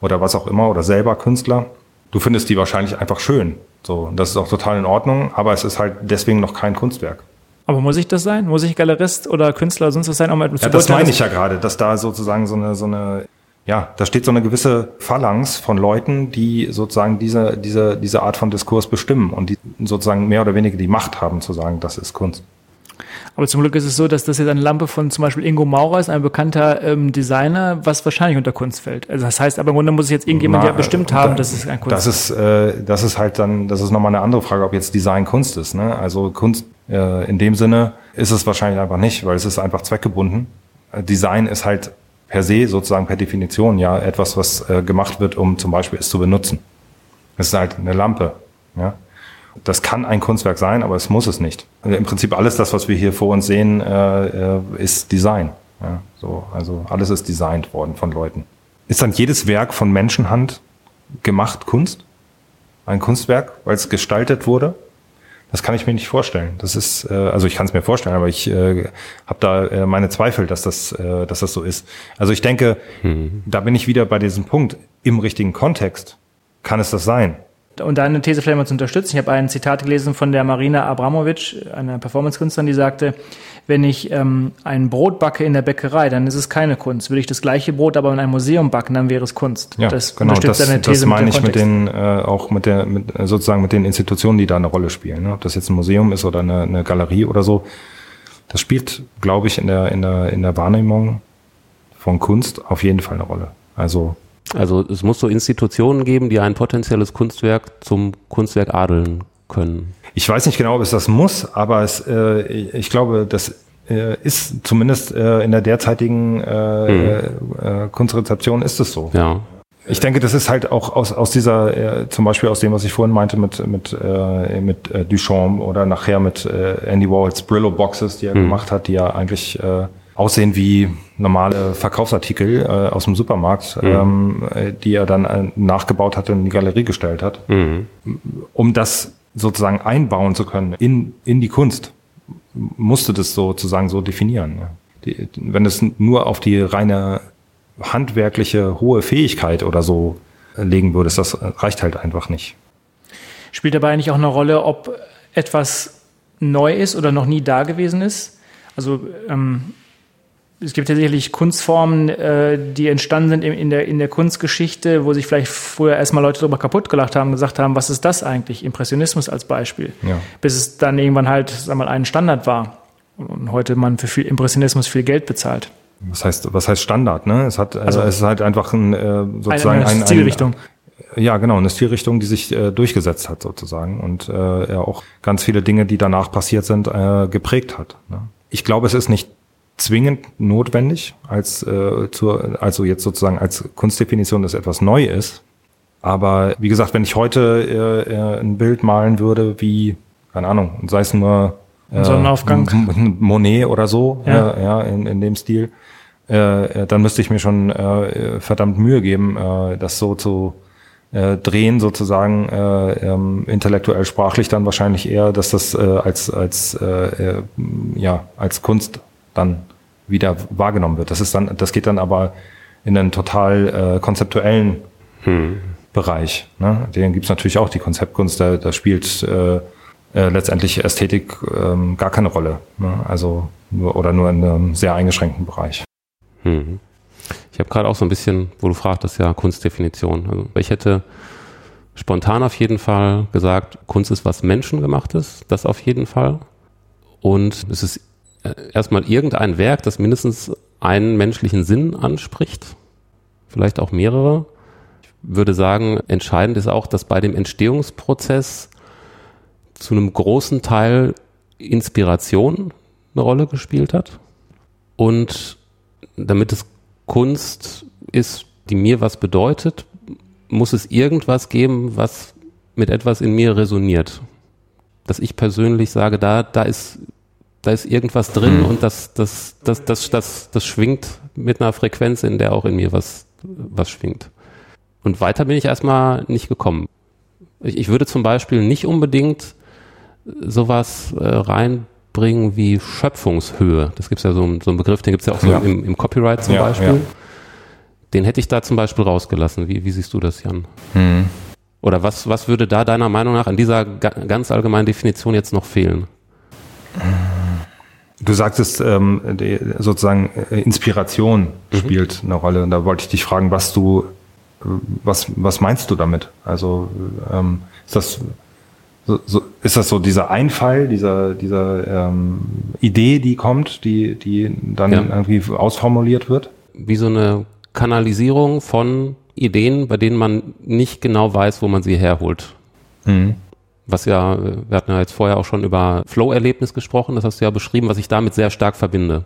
oder was auch immer oder selber Künstler. Du findest die wahrscheinlich einfach schön. So, das ist auch total in Ordnung, aber es ist halt deswegen noch kein Kunstwerk. Aber muss ich das sein? Muss ich Galerist oder Künstler oder sonst was sein? Um ja, das meine ich ja gerade, dass da sozusagen so eine, so eine ja, da steht so eine gewisse Phalanx von Leuten, die sozusagen diese, diese, diese Art von Diskurs bestimmen und die sozusagen mehr oder weniger die Macht haben zu sagen, das ist Kunst. Aber zum Glück ist es so, dass das jetzt eine Lampe von zum Beispiel Ingo Maurer ist, ein bekannter ähm, Designer, was wahrscheinlich unter Kunst fällt. Also das heißt, aber im Grunde muss es jetzt irgendjemand ja bestimmt haben, dass es ein Kunst das ist. Äh, das ist halt dann, das ist nochmal eine andere Frage, ob jetzt Design Kunst ist. Ne? Also Kunst äh, in dem Sinne ist es wahrscheinlich einfach nicht, weil es ist einfach zweckgebunden. Äh, Design ist halt per se sozusagen per Definition ja etwas, was äh, gemacht wird, um zum Beispiel es zu benutzen. Es ist halt eine Lampe. Ja? Das kann ein Kunstwerk sein, aber es muss es nicht. Also Im Prinzip alles das, was wir hier vor uns sehen, äh, äh, ist Design. Ja? So, also alles ist designt worden von Leuten. Ist dann jedes Werk von Menschenhand gemacht Kunst? Ein Kunstwerk, weil es gestaltet wurde? Das kann ich mir nicht vorstellen. Das ist, äh, also ich kann es mir vorstellen, aber ich äh, habe da äh, meine Zweifel, dass das, äh, dass das so ist. Also ich denke, hm. da bin ich wieder bei diesem Punkt. Im richtigen Kontext kann es das sein und deine These vielleicht mal zu unterstützen. Ich habe ein Zitat gelesen von der Marina Abramovic, einer Performance-Künstlerin, die sagte, wenn ich ähm, ein Brot backe in der Bäckerei, dann ist es keine Kunst. Würde ich das gleiche Brot aber in einem Museum backen, dann wäre es Kunst. Ja, das genau, unterstützt das, deine These das meine mit ich mit den, äh, auch mit der, mit, sozusagen mit den Institutionen, die da eine Rolle spielen. Ne? Ob das jetzt ein Museum ist oder eine, eine Galerie oder so. Das spielt, glaube ich, in der, in der, in der Wahrnehmung von Kunst auf jeden Fall eine Rolle. Also also es muss so Institutionen geben, die ein potenzielles Kunstwerk zum Kunstwerk adeln können. Ich weiß nicht genau, ob es das muss, aber es, äh, ich glaube, das äh, ist zumindest äh, in der derzeitigen hm. Kunstrezeption ist es so. Ja. Ich denke, das ist halt auch aus, aus dieser, äh, zum Beispiel aus dem, was ich vorhin meinte mit, mit, mit Duchamp oder nachher mit Andy Warhols Brillo-Boxes, die er hm. gemacht hat, die ja eigentlich aussehen wie normale Verkaufsartikel äh, aus dem Supermarkt, mhm. ähm, äh, die er dann äh, nachgebaut hat und in die Galerie gestellt hat. Mhm. Um das sozusagen einbauen zu können in, in die Kunst, musste das sozusagen so definieren. Ja. Die, wenn es nur auf die reine handwerkliche hohe Fähigkeit oder so legen würdest, das reicht halt einfach nicht. Spielt dabei eigentlich auch eine Rolle, ob etwas neu ist oder noch nie da gewesen ist? Also ähm, es gibt tatsächlich Kunstformen, äh, die entstanden sind in der, in der Kunstgeschichte, wo sich vielleicht früher erstmal Leute darüber kaputt gelacht haben, gesagt haben, was ist das eigentlich? Impressionismus als Beispiel. Ja. Bis es dann irgendwann halt, sag mal, ein Standard war. Und heute man für viel Impressionismus viel Geld bezahlt. Was heißt, was heißt Standard, ne? Es hat, also, es ist halt einfach ein, äh, sozusagen eine, eine Stilrichtung. Ein, ja, genau, eine Stilrichtung, die sich äh, durchgesetzt hat sozusagen und äh, ja auch ganz viele Dinge, die danach passiert sind, äh, geprägt hat. Ne? Ich glaube, es ist nicht zwingend notwendig, als äh, zur, also jetzt sozusagen als Kunstdefinition, dass etwas neu ist. Aber wie gesagt, wenn ich heute äh, äh ein Bild malen würde, wie, keine Ahnung, sei es nur äh, Sonnenaufgang. Monet oder so, ja, äh, ja in, in dem Stil, äh, äh, dann müsste ich mir schon äh, verdammt Mühe geben, äh, das so zu äh, drehen, sozusagen äh, ähm, intellektuell sprachlich dann wahrscheinlich eher, dass das äh, als als äh, äh, ja als Kunst dann wieder wahrgenommen wird. Das ist dann, das geht dann aber in einen total äh, konzeptuellen hm. Bereich. Ne? Den gibt's natürlich auch, die Konzeptkunst, da, da spielt äh, äh, letztendlich Ästhetik ähm, gar keine Rolle. Ne? Also nur, oder nur in einem sehr eingeschränkten Bereich. Mhm. Ich habe gerade auch so ein bisschen, wo du fragtest, ja, Kunstdefinition. Also ich hätte spontan auf jeden Fall gesagt, Kunst ist was Menschengemachtes, das auf jeden Fall. Und es ist erstmal irgendein Werk, das mindestens einen menschlichen Sinn anspricht, vielleicht auch mehrere. Ich würde sagen, entscheidend ist auch, dass bei dem Entstehungsprozess zu einem großen Teil Inspiration eine Rolle gespielt hat. Und damit es Kunst ist, die mir was bedeutet, muss es irgendwas geben, was mit etwas in mir resoniert. Dass ich persönlich sage, da, da ist, da ist irgendwas drin mhm. und das, das, das, das, das, das schwingt mit einer Frequenz, in der auch in mir was, was schwingt. Und weiter bin ich erstmal nicht gekommen. Ich, ich würde zum Beispiel nicht unbedingt sowas äh, reinbringen wie Schöpfungshöhe. Das gibt es ja so, so einen Begriff, den gibt es ja auch so ja. Im, im, Copyright zum ja, Beispiel. Ja. Den hätte ich da zum Beispiel rausgelassen. Wie, wie siehst du das, Jan? Mhm. Oder was, was würde da deiner Meinung nach an dieser ga ganz allgemeinen Definition jetzt noch fehlen? Du sagtest ähm, die, sozusagen äh, Inspiration mhm. spielt eine Rolle. Und da wollte ich dich fragen, was du, was, was meinst du damit? Also ähm, ist das so, so, ist das so dieser Einfall, dieser, dieser ähm, Idee, die kommt, die, die dann ja. irgendwie ausformuliert wird? Wie so eine Kanalisierung von Ideen, bei denen man nicht genau weiß, wo man sie herholt. Mhm. Was ja, wir hatten ja jetzt vorher auch schon über Flow-Erlebnis gesprochen, das hast du ja beschrieben, was ich damit sehr stark verbinde.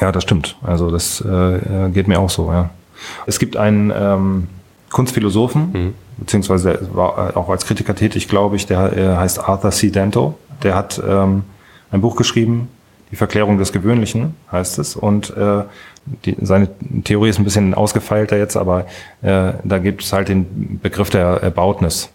Ja, das stimmt. Also das äh, geht mir auch so, ja. Es gibt einen ähm, Kunstphilosophen, mhm beziehungsweise war äh, auch als Kritiker tätig, glaube ich, der äh, heißt Arthur C. Dento. Der hat ähm, ein Buch geschrieben, Die Verklärung des Gewöhnlichen heißt es. Und äh, die, seine Theorie ist ein bisschen ausgefeilter jetzt, aber äh, da gibt es halt den Begriff der Erbautnis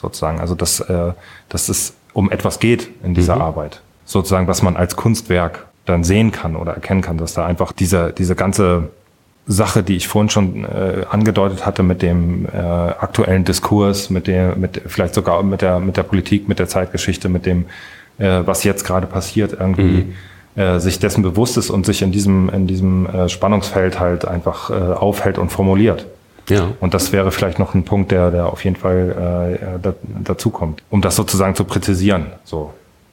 sozusagen. Also dass, äh, dass es um etwas geht in dieser mhm. Arbeit. Sozusagen, was man als Kunstwerk dann sehen kann oder erkennen kann, dass da einfach diese, diese ganze Sache, die ich vorhin schon äh, angedeutet hatte mit dem äh, aktuellen Diskurs, mit der, mit vielleicht sogar mit der mit der Politik, mit der Zeitgeschichte, mit dem, äh, was jetzt gerade passiert, irgendwie mhm. äh, sich dessen bewusst ist und sich in diesem in diesem äh, Spannungsfeld halt einfach äh, aufhält und formuliert. Ja. Und das wäre vielleicht noch ein Punkt, der, der auf jeden Fall äh, da, dazu kommt, um das sozusagen zu präzisieren. So,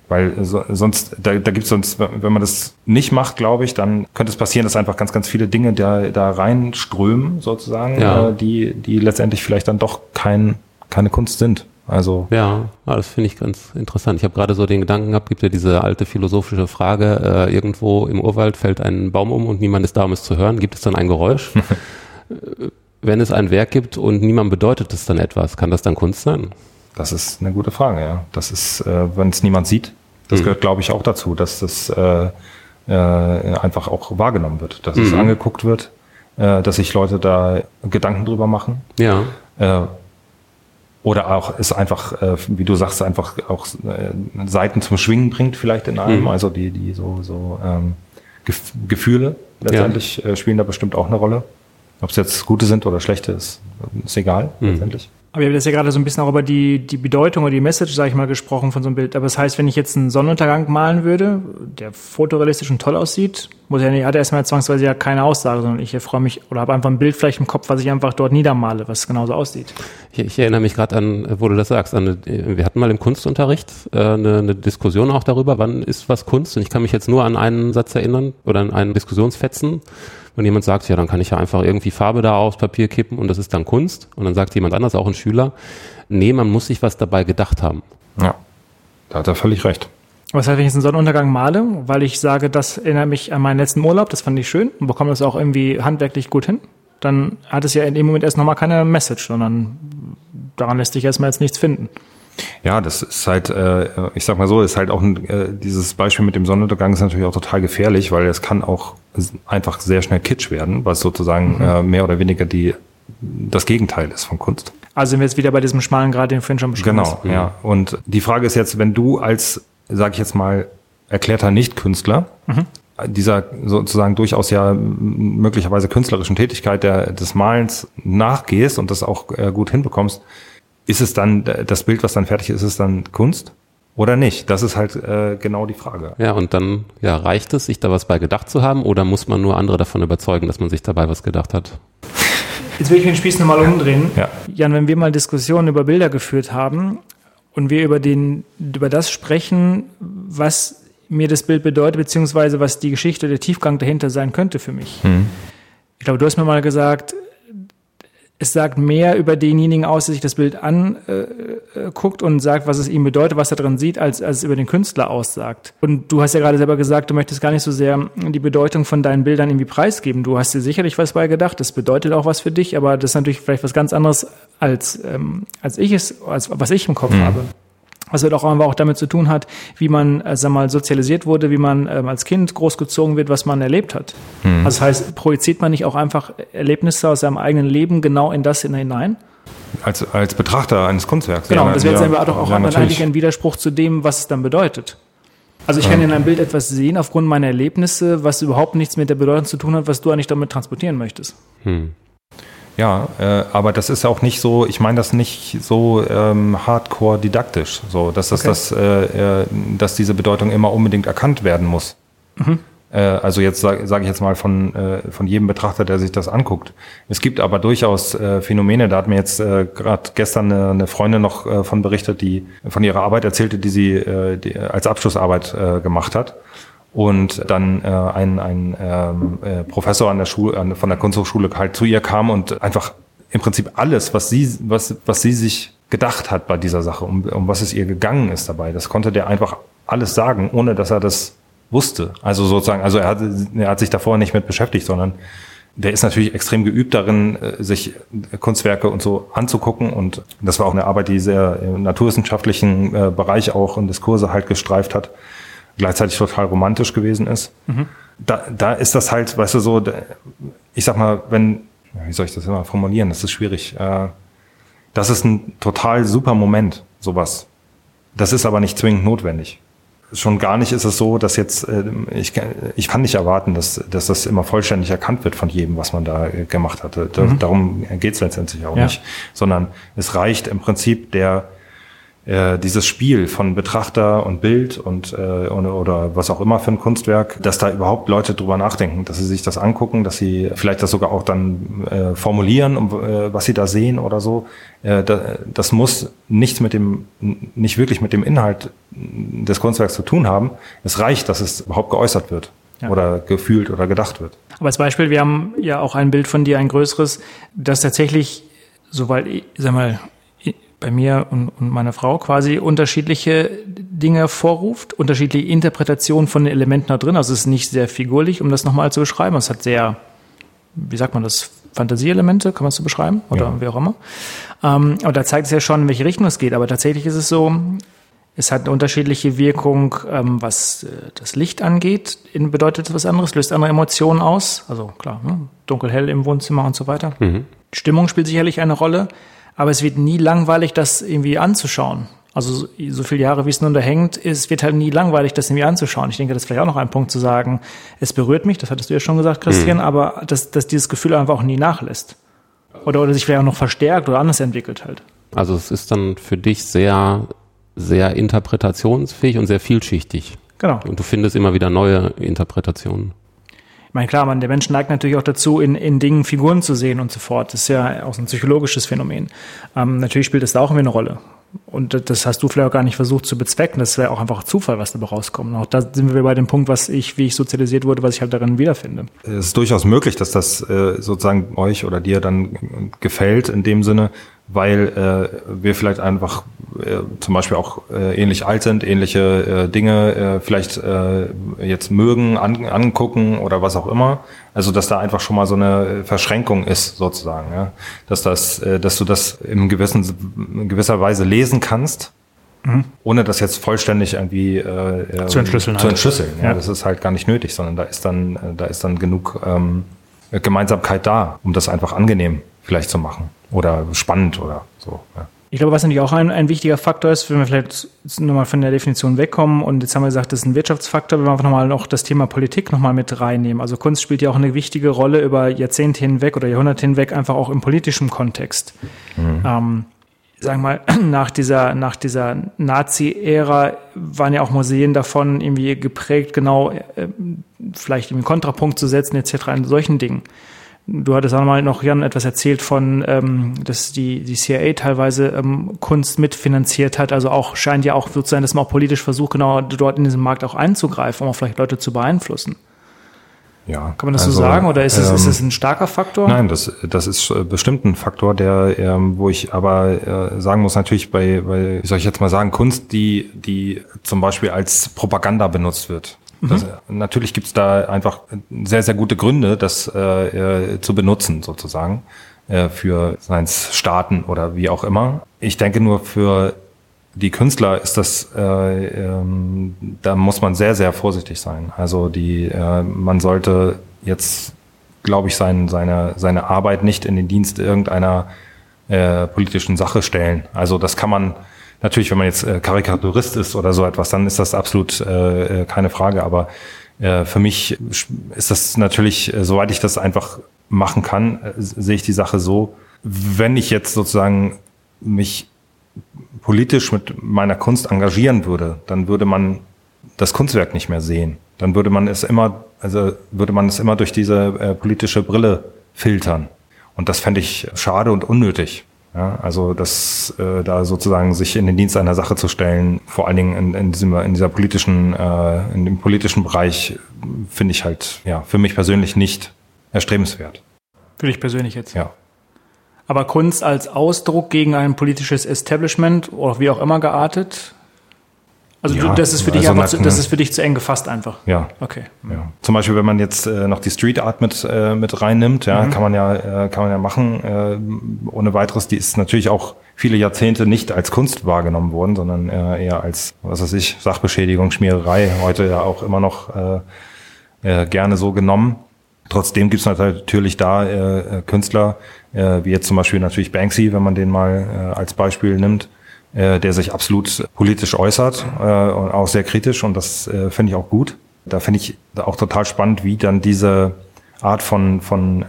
weil so, sonst, da, da gibt es sonst, wenn man das nicht macht, glaube ich, dann könnte es passieren, dass einfach ganz, ganz viele Dinge da, da reinströmen, sozusagen, ja. äh, die, die letztendlich vielleicht dann doch kein, keine Kunst sind. Also ja, das finde ich ganz interessant. Ich habe gerade so den Gedanken gehabt, gibt ja diese alte philosophische Frage, äh, irgendwo im Urwald fällt ein Baum um und niemand ist da, um es zu hören. Gibt es dann ein Geräusch? Wenn es ein Werk gibt und niemand bedeutet es dann etwas, kann das dann Kunst sein? Das ist eine gute Frage, ja. Das ist, äh, wenn es niemand sieht, das mhm. gehört, glaube ich, auch dazu, dass das äh, äh, einfach auch wahrgenommen wird, dass mhm. es angeguckt wird, äh, dass sich Leute da Gedanken drüber machen. Ja. Äh, oder auch es einfach, äh, wie du sagst, einfach auch Seiten zum Schwingen bringt, vielleicht in einem, mhm. also die, die so, so ähm, Gef Gefühle letztendlich ja. spielen da bestimmt auch eine Rolle. Ob es jetzt gute sind oder schlechte, ist, ist egal mhm. letztendlich. Aber wir haben das ja gerade so ein bisschen auch über die, die Bedeutung oder die Message, sage ich mal, gesprochen von so einem Bild. Aber das heißt, wenn ich jetzt einen Sonnenuntergang malen würde, der fotorealistisch und toll aussieht, muss ja nicht, hat er erstmal zwangsweise ja keine Aussage, sondern ich freue mich oder habe einfach ein Bild vielleicht im Kopf, was ich einfach dort niedermale, was genauso aussieht. Ich, ich erinnere mich gerade an, wo du das sagst, an, wir hatten mal im Kunstunterricht äh, eine, eine Diskussion auch darüber, wann ist was Kunst. Und ich kann mich jetzt nur an einen Satz erinnern oder an einen Diskussionsfetzen wenn jemand sagt, ja, dann kann ich ja einfach irgendwie Farbe da aufs Papier kippen und das ist dann Kunst. Und dann sagt jemand anders, auch ein Schüler, nee, man muss sich was dabei gedacht haben. Ja, da hat er völlig recht. Was heißt, wenn ich einen Sonnenuntergang male, weil ich sage, das erinnert mich an meinen letzten Urlaub, das fand ich schön und bekomme das auch irgendwie handwerklich gut hin, dann hat es ja in dem Moment erst nochmal keine Message, sondern daran lässt sich erstmal jetzt nichts finden. Ja, das ist halt, äh, ich sag mal so, ist halt auch ein, äh, dieses Beispiel mit dem Sonnenuntergang ist natürlich auch total gefährlich, weil es kann auch einfach sehr schnell kitsch werden, was sozusagen mhm. äh, mehr oder weniger die das Gegenteil ist von Kunst. Also sind wir jetzt wieder bei diesem schmalen Grad, den Finn schon beschrieben Genau, ja. Mhm. Und die Frage ist jetzt, wenn du als, sag ich jetzt mal, erklärter Nichtkünstler mhm. dieser sozusagen durchaus ja möglicherweise künstlerischen Tätigkeit der, des Malens nachgehst und das auch äh, gut hinbekommst, ist es dann das Bild, was dann fertig ist, ist es dann Kunst? oder nicht? Das ist halt äh, genau die Frage. Ja, und dann ja, reicht es, sich da was bei gedacht zu haben oder muss man nur andere davon überzeugen, dass man sich dabei was gedacht hat? Jetzt will ich den Spieß nochmal umdrehen. Ja. Jan, wenn wir mal Diskussionen über Bilder geführt haben und wir über, den, über das sprechen, was mir das Bild bedeutet, beziehungsweise was die Geschichte oder der Tiefgang dahinter sein könnte für mich. Hm. Ich glaube, du hast mir mal gesagt, es sagt mehr über denjenigen aus, der sich das Bild anguckt äh, und sagt, was es ihm bedeutet, was er drin sieht, als, als es über den Künstler aussagt. Und du hast ja gerade selber gesagt, du möchtest gar nicht so sehr die Bedeutung von deinen Bildern irgendwie preisgeben. Du hast dir sicherlich was bei gedacht, das bedeutet auch was für dich, aber das ist natürlich vielleicht was ganz anderes, als, ähm, als ich es, als was ich im Kopf Mhm. habe. Was halt auch einfach auch damit zu tun hat, wie man, äh, sag mal, sozialisiert wurde, wie man ähm, als Kind großgezogen wird, was man erlebt hat. Mhm. Also das heißt, projiziert man nicht auch einfach Erlebnisse aus seinem eigenen Leben genau in das hinein? Als, als Betrachter eines Kunstwerks. Genau, Ja, das wäre jetzt ja, doch auch ja, eigentlich ein Widerspruch zu dem, was es dann bedeutet. Also ich kann in einem Bild etwas sehen aufgrund meiner Erlebnisse, was überhaupt nichts mit der Bedeutung zu tun hat, was du eigentlich damit transportieren möchtest. Hm. Ja, äh, aber das ist auch nicht so, ich meine das nicht so ähm, hardcore didaktisch, so dass das, Okay. das äh, äh, dass diese Bedeutung immer unbedingt erkannt werden muss. Mhm. Äh, also jetzt sage sag ich jetzt mal von, äh, von jedem Betrachter, der sich das anguckt. Es gibt aber durchaus äh, Phänomene, da hat mir jetzt äh, gerade gestern eine, eine Freundin noch von berichtet, die von ihrer Arbeit erzählte, die sie äh, die, als Abschlussarbeit äh, gemacht hat. Und dann äh, ein, ein ähm, äh, Professor an der Schule, an, von der Kunsthochschule halt zu ihr kam und einfach im Prinzip alles, was sie, was, was sie sich gedacht hat bei dieser Sache, um, um was es ihr gegangen ist dabei, das konnte der einfach alles sagen, ohne dass er das wusste. Also sozusagen, also er hat, er hat sich davor nicht mit beschäftigt, sondern der ist natürlich extrem geübt darin, äh, sich Kunstwerke und so anzugucken. Und das war auch eine Arbeit, die sehr im naturwissenschaftlichen äh, Bereich auch und Diskurse halt gestreift hat, gleichzeitig total romantisch gewesen ist. Da, da ist das halt, weißt du, so, ich sag mal, wenn, wie soll ich das immer formulieren? Das ist schwierig. Äh, Das ist ein total super Moment, sowas. Das ist aber nicht zwingend notwendig. Schon gar nicht ist es so, dass jetzt, äh, ich, ich kann nicht erwarten, dass, dass das immer vollständig erkannt wird von jedem, was man da äh, gemacht hatte. Da, Darum geht es letztendlich auch Ja. nicht. Sondern es reicht im Prinzip der, äh, dieses Spiel von Betrachter und Bild und äh, oder, oder was auch immer für ein Kunstwerk, dass da überhaupt Leute drüber nachdenken, dass sie sich das angucken, dass sie vielleicht das sogar auch dann äh, formulieren, um, äh, was sie da sehen oder so. Äh, da, das muss nichts mit dem, nicht wirklich mit dem Inhalt des Kunstwerks zu tun haben. Es reicht, dass es überhaupt geäußert wird Ja. oder gefühlt oder gedacht wird. Aber als Beispiel, wir haben ja auch ein Bild von dir, ein größeres, das tatsächlich, soweit, ich sag mal, bei mir und, und meiner Frau quasi unterschiedliche Dinge vorruft, unterschiedliche Interpretationen von den Elementen da drin. Also es ist nicht sehr figurlich, um das nochmal zu beschreiben. Es hat sehr, wie sagt man das, Fantasieelemente, kann man es so beschreiben? Oder Ja. wie auch immer. Ähm, aber da zeigt es ja schon, in welche Richtung es geht. Aber tatsächlich ist es so, es hat eine unterschiedliche Wirkung, ähm, was äh, das Licht angeht. In, bedeutet es was anderes, löst andere Emotionen aus. Also klar, ne? dunkel-hell im Wohnzimmer und so weiter. Stimmung spielt sicherlich eine Rolle, aber es wird nie langweilig, das irgendwie anzuschauen. Also so, viele Jahre, wie es nun da hängt, es wird halt nie langweilig, das irgendwie anzuschauen. Ich denke, das ist vielleicht auch noch ein Punkt zu sagen, es berührt mich, das hattest du ja schon gesagt, Christian, aber dass, dass dieses Gefühl einfach auch nie nachlässt. Oder, oder sich vielleicht auch noch verstärkt oder anders entwickelt halt. Also es ist dann für dich sehr, sehr interpretationsfähig und sehr vielschichtig. Genau. Und du findest immer wieder neue Interpretationen. Meine, klar, man, der Mensch neigt natürlich auch dazu, in, in Dingen Figuren zu sehen und so fort. Das ist ja auch so ein psychologisches Phänomen. Ähm, natürlich spielt das da auch eine Rolle. Und das- das hast du vielleicht auch gar nicht versucht zu bezwecken. Das wäre auch einfach Zufall, was dabei rauskommt. Und auch da sind wir bei dem Punkt, was ich, wie ich sozialisiert wurde, was ich halt darin wiederfinde. Es ist durchaus möglich, dass das äh, sozusagen euch oder dir dann gefällt in dem Sinne, weil äh, wir vielleicht einfach äh, zum Beispiel auch äh, ähnlich alt sind, ähnliche äh, Dinge äh, vielleicht äh, jetzt mögen, an, angucken oder was auch immer. Also dass da einfach schon mal so eine Verschränkung ist sozusagen, ja? dass das, äh, dass du das in gewissen in gewisser Weise lesen kannst. Ohne das jetzt vollständig irgendwie äh, äh, Zu entschlüsseln Zu halt. entschlüsseln. Ja. Ja. Das ist halt gar nicht nötig, sondern da ist dann, äh, da ist dann genug ähm, Gemeinsamkeit da, um das einfach angenehm vielleicht zu machen. Oder spannend oder so. Ja. Ich glaube, was natürlich auch ein, ein wichtiger Faktor ist, wenn wir vielleicht nochmal von der Definition wegkommen und jetzt haben wir gesagt, das ist ein Wirtschaftsfaktor, wenn wir einfach nochmal noch das Thema Politik nochmal mit reinnehmen. Also Kunst spielt ja auch eine wichtige Rolle über Jahrzehnte hinweg oder Jahrhunderte hinweg, einfach auch im politischen Kontext. Ähm, sagen wir mal, nach dieser, nach dieser Nazi-Ära waren ja auch Museen davon irgendwie geprägt, genau, äh, vielleicht einen Kontrapunkt zu setzen, etc. an solchen Dingen. Du hattest auch mal noch, Jan, etwas erzählt von, ähm, dass die, die CIA teilweise ähm, Kunst mitfinanziert hat. Also auch scheint ja auch so zu sein, dass man auch politisch versucht, genau dort in diesen Markt auch einzugreifen, um auch vielleicht Leute zu beeinflussen. Ja. Kann man das also, so sagen oder ist es, ähm, ist es ein starker Faktor? Nein, das, das ist äh, bestimmt ein Faktor, der, ähm, wo ich aber äh, sagen muss, natürlich bei, bei, wie soll ich jetzt mal sagen, Kunst, die, die zum Beispiel als Propaganda benutzt wird. Mhm. Das, natürlich gibt's da einfach sehr, sehr gute Gründe, das äh, äh, zu benutzen, sozusagen, äh, für seins Staaten oder wie auch immer. Ich denke nur für die Künstler ist das, äh, ähm, da muss man sehr, sehr vorsichtig sein. Also die, äh, man sollte jetzt, glaube ich, sein, seine, seine Arbeit nicht in den Dienst irgendeiner äh, politischen Sache stellen. Also das kann man natürlich, wenn man jetzt äh, Karikaturist ist oder so etwas, dann ist das absolut äh, äh keine Frage. Aber äh, für mich ist das natürlich, äh, soweit ich das einfach machen kann, äh, sehe ich die Sache so, wenn ich jetzt sozusagen mich politisch mit meiner Kunst engagieren würde, dann würde man das Kunstwerk nicht mehr sehen. Dann würde man es immer, also würde man es immer durch diese äh, politische Brille filtern. Und das fände ich schade und unnötig. Ja, also das äh, da sozusagen sich in den Dienst einer Sache zu stellen, vor allen Dingen in, in, diesem, in dieser politischen, äh, in dem politischen Bereich, finde ich halt ja für mich persönlich nicht erstrebenswert. Für dich persönlich jetzt? Ja. Aber Kunst als Ausdruck gegen ein politisches Establishment oder wie auch immer geartet? Also ja, du, das ist für dich also zu, das ist für dich zu eng gefasst einfach. Ja. Okay. Ja. Zum Beispiel, wenn man jetzt äh, noch die Street Art mit äh, mit reinnimmt, ja, mhm. kann man ja äh, kann man ja machen. Äh, ohne weiteres, die ist natürlich auch viele Jahrzehnte nicht als Kunst wahrgenommen worden, sondern äh, eher als was weiß ich Sachbeschädigung, Schmiererei. Heute ja auch immer noch äh, äh, gerne so genommen. Trotzdem gibt es natürlich da äh, äh, Künstler, äh, wie jetzt zum Beispiel natürlich Banksy, wenn man den mal äh, als Beispiel nimmt, äh, der sich absolut politisch äußert äh, und auch sehr kritisch und das äh, finde ich auch gut. Da finde ich auch total spannend, wie dann diese Art von, von,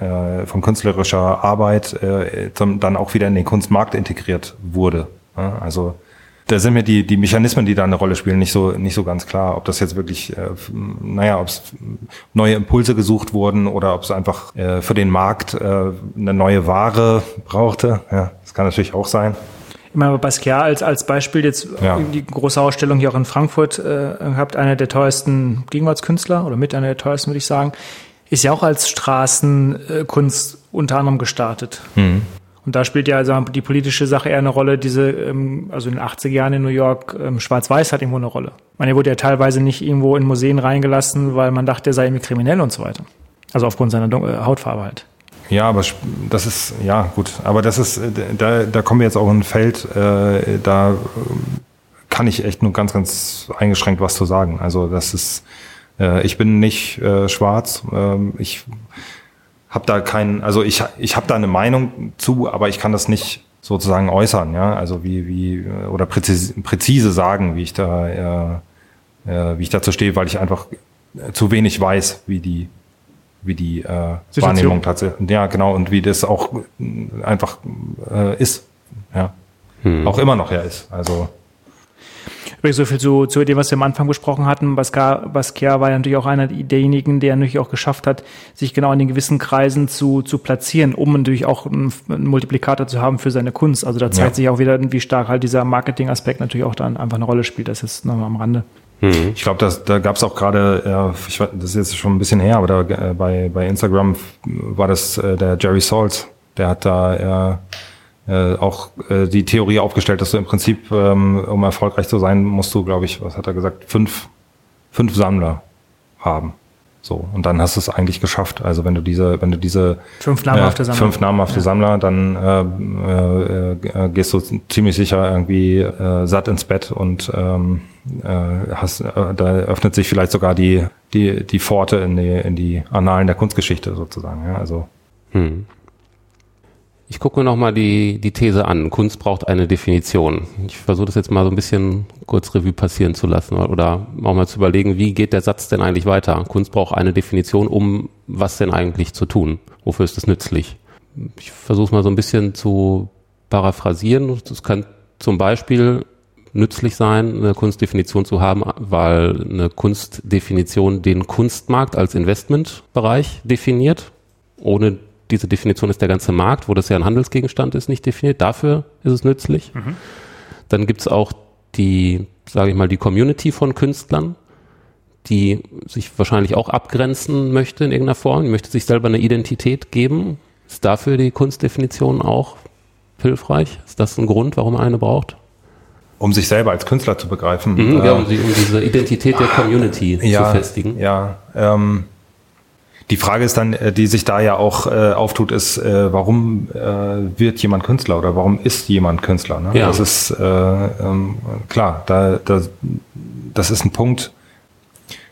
von künstlerischer Arbeit dann auch wieder in den Kunstmarkt integriert wurde. Also da sind mir die, die Mechanismen, die da eine Rolle spielen, nicht so, nicht so ganz klar. Ob das jetzt wirklich, äh, naja, ob es neue Impulse gesucht wurden oder ob es einfach äh, für den Markt äh, eine neue Ware brauchte. Ja, das kann natürlich auch sein. Ich meine, Basquiat als, als Beispiel jetzt ja. die große Ausstellung hier auch in Frankfurt äh, gehabt, einer der teuersten Gegenwartskünstler oder mit einer der teuersten, würde ich sagen, ist ja auch als Straßenkunst unter anderem gestartet. Mhm. Und da spielt ja also die politische Sache eher eine Rolle, diese, ähm, also in den 80er Jahren in New York, ähm, Schwarz-Weiß hat irgendwo eine Rolle. Man, er wurde ja teilweise nicht irgendwo in Museen reingelassen, weil man dachte, er sei irgendwie kriminell und so weiter. Also aufgrund seiner äh, Hautfarbe halt. Ja, aber das ist, ja, gut. Aber das ist, äh, da, da kommen wir jetzt auch in ein Feld, äh, da kann ich echt nur ganz, ganz eingeschränkt was zu sagen. Also das ist, äh, ich bin nicht äh, schwarz. Äh, ich habe da keinen, also ich, ich habe da eine Meinung zu, aber ich kann das nicht sozusagen äußern, ja, also wie, wie, oder präzise, präzise sagen, wie ich da, äh, äh, wie ich dazu stehe, weil ich einfach zu wenig weiß, wie die, wie die äh, Wahrnehmung tatsächlich, ja, genau, und wie das auch einfach äh, ist, ja, hm. auch immer noch ja ist, also Übrigens so viel zu, zu dem, was wir am Anfang besprochen hatten. Basquiat, Basquiat war ja natürlich auch einer derjenigen, der natürlich auch geschafft hat, sich genau in den gewissen Kreisen zu, zu platzieren, um natürlich auch einen, einen Multiplikator zu haben für seine Kunst. Also da zeigt ja. sich auch wieder, wie stark halt dieser Marketing-Aspekt natürlich auch dann einfach eine Rolle spielt. Das ist nochmal am Rande. Mhm. Ich glaube, da gab es auch gerade, äh, ich das ist jetzt schon ein bisschen her, aber da, äh, bei, bei Instagram war das äh, der Jerry Saltz, der hat da äh, auch äh, die Theorie aufgestellt, dass du im Prinzip, ähm, um erfolgreich zu sein, musst du, glaube ich, was hat er gesagt, fünf, fünf Sammler haben. So, und dann hast du es eigentlich geschafft. Also wenn du diese, wenn du diese fünf namhafte äh, Sammler, fünf namhafte ja. Sammler, dann äh, äh, äh, gehst du ziemlich sicher irgendwie äh, satt ins Bett und ähm, äh, hast, äh, da öffnet sich vielleicht sogar die die die Pforte in die in die Annalen der Kunstgeschichte sozusagen. Ja, also hm. Ich gucke mir nochmal die, die These an. Kunst braucht eine Definition. Ich versuche das jetzt mal so ein bisschen kurz Revue passieren zu lassen oder auch mal zu überlegen, wie geht der Satz denn eigentlich weiter? Kunst braucht eine Definition, um was denn eigentlich zu tun? Wofür ist das nützlich? Ich versuche mal so ein bisschen zu paraphrasieren. Das kann zum Beispiel nützlich sein, eine Kunstdefinition zu haben, weil eine Kunstdefinition den Kunstmarkt als Investmentbereich definiert. Ohne diese Definition ist der ganze Markt, wo das ja ein Handelsgegenstand ist, nicht definiert. Dafür ist es nützlich. Mhm. Dann gibt es auch die, sage ich mal, die Community von Künstlern, die sich wahrscheinlich auch abgrenzen möchte in irgendeiner Form, die möchte sich selber eine Identität geben. Ist dafür die Kunstdefinition auch hilfreich? Ist das ein Grund, warum man eine braucht? Um sich selber als Künstler zu begreifen. Mhm, ja, um, die, um, diese Identität der Community ja, zu festigen. Ja, ähm, die Frage ist dann, äh, die sich da ja auch äh, auftut, ist, äh, warum äh, wird jemand Künstler oder warum ist jemand Künstler? Ne? Ja. Das ist äh, ähm, klar, da, da, das ist ein Punkt,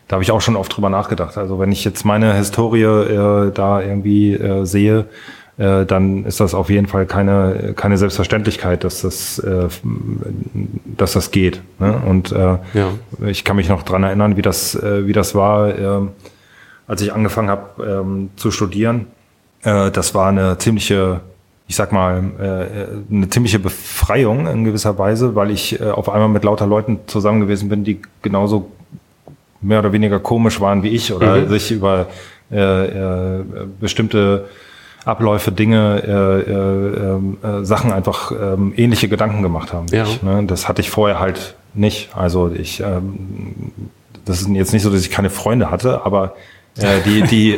da habe ich auch schon oft drüber nachgedacht. Also wenn ich jetzt meine Historie äh, da irgendwie äh, sehe, äh, dann ist das auf jeden Fall keine, keine Selbstverständlichkeit, dass das, äh, dass das geht. Ne? Und äh, ja. ich kann mich noch dran erinnern, wie das, äh, wie das war. Äh, als ich angefangen habe ähm, zu studieren, äh, das war eine ziemliche, ich sag mal, äh, eine ziemliche Befreiung in gewisser Weise, weil ich äh, auf einmal mit lauter Leuten zusammen gewesen bin, die genauso mehr oder weniger komisch waren wie ich oder mhm. sich über äh, äh, bestimmte Abläufe, Dinge, äh, äh, äh, Sachen einfach äh, ähnliche Gedanken gemacht haben. Ja. Ich, ne? Das hatte ich vorher halt nicht. Also ich, ähm, das ist jetzt nicht so, dass ich keine Freunde hatte, aber äh, die, die,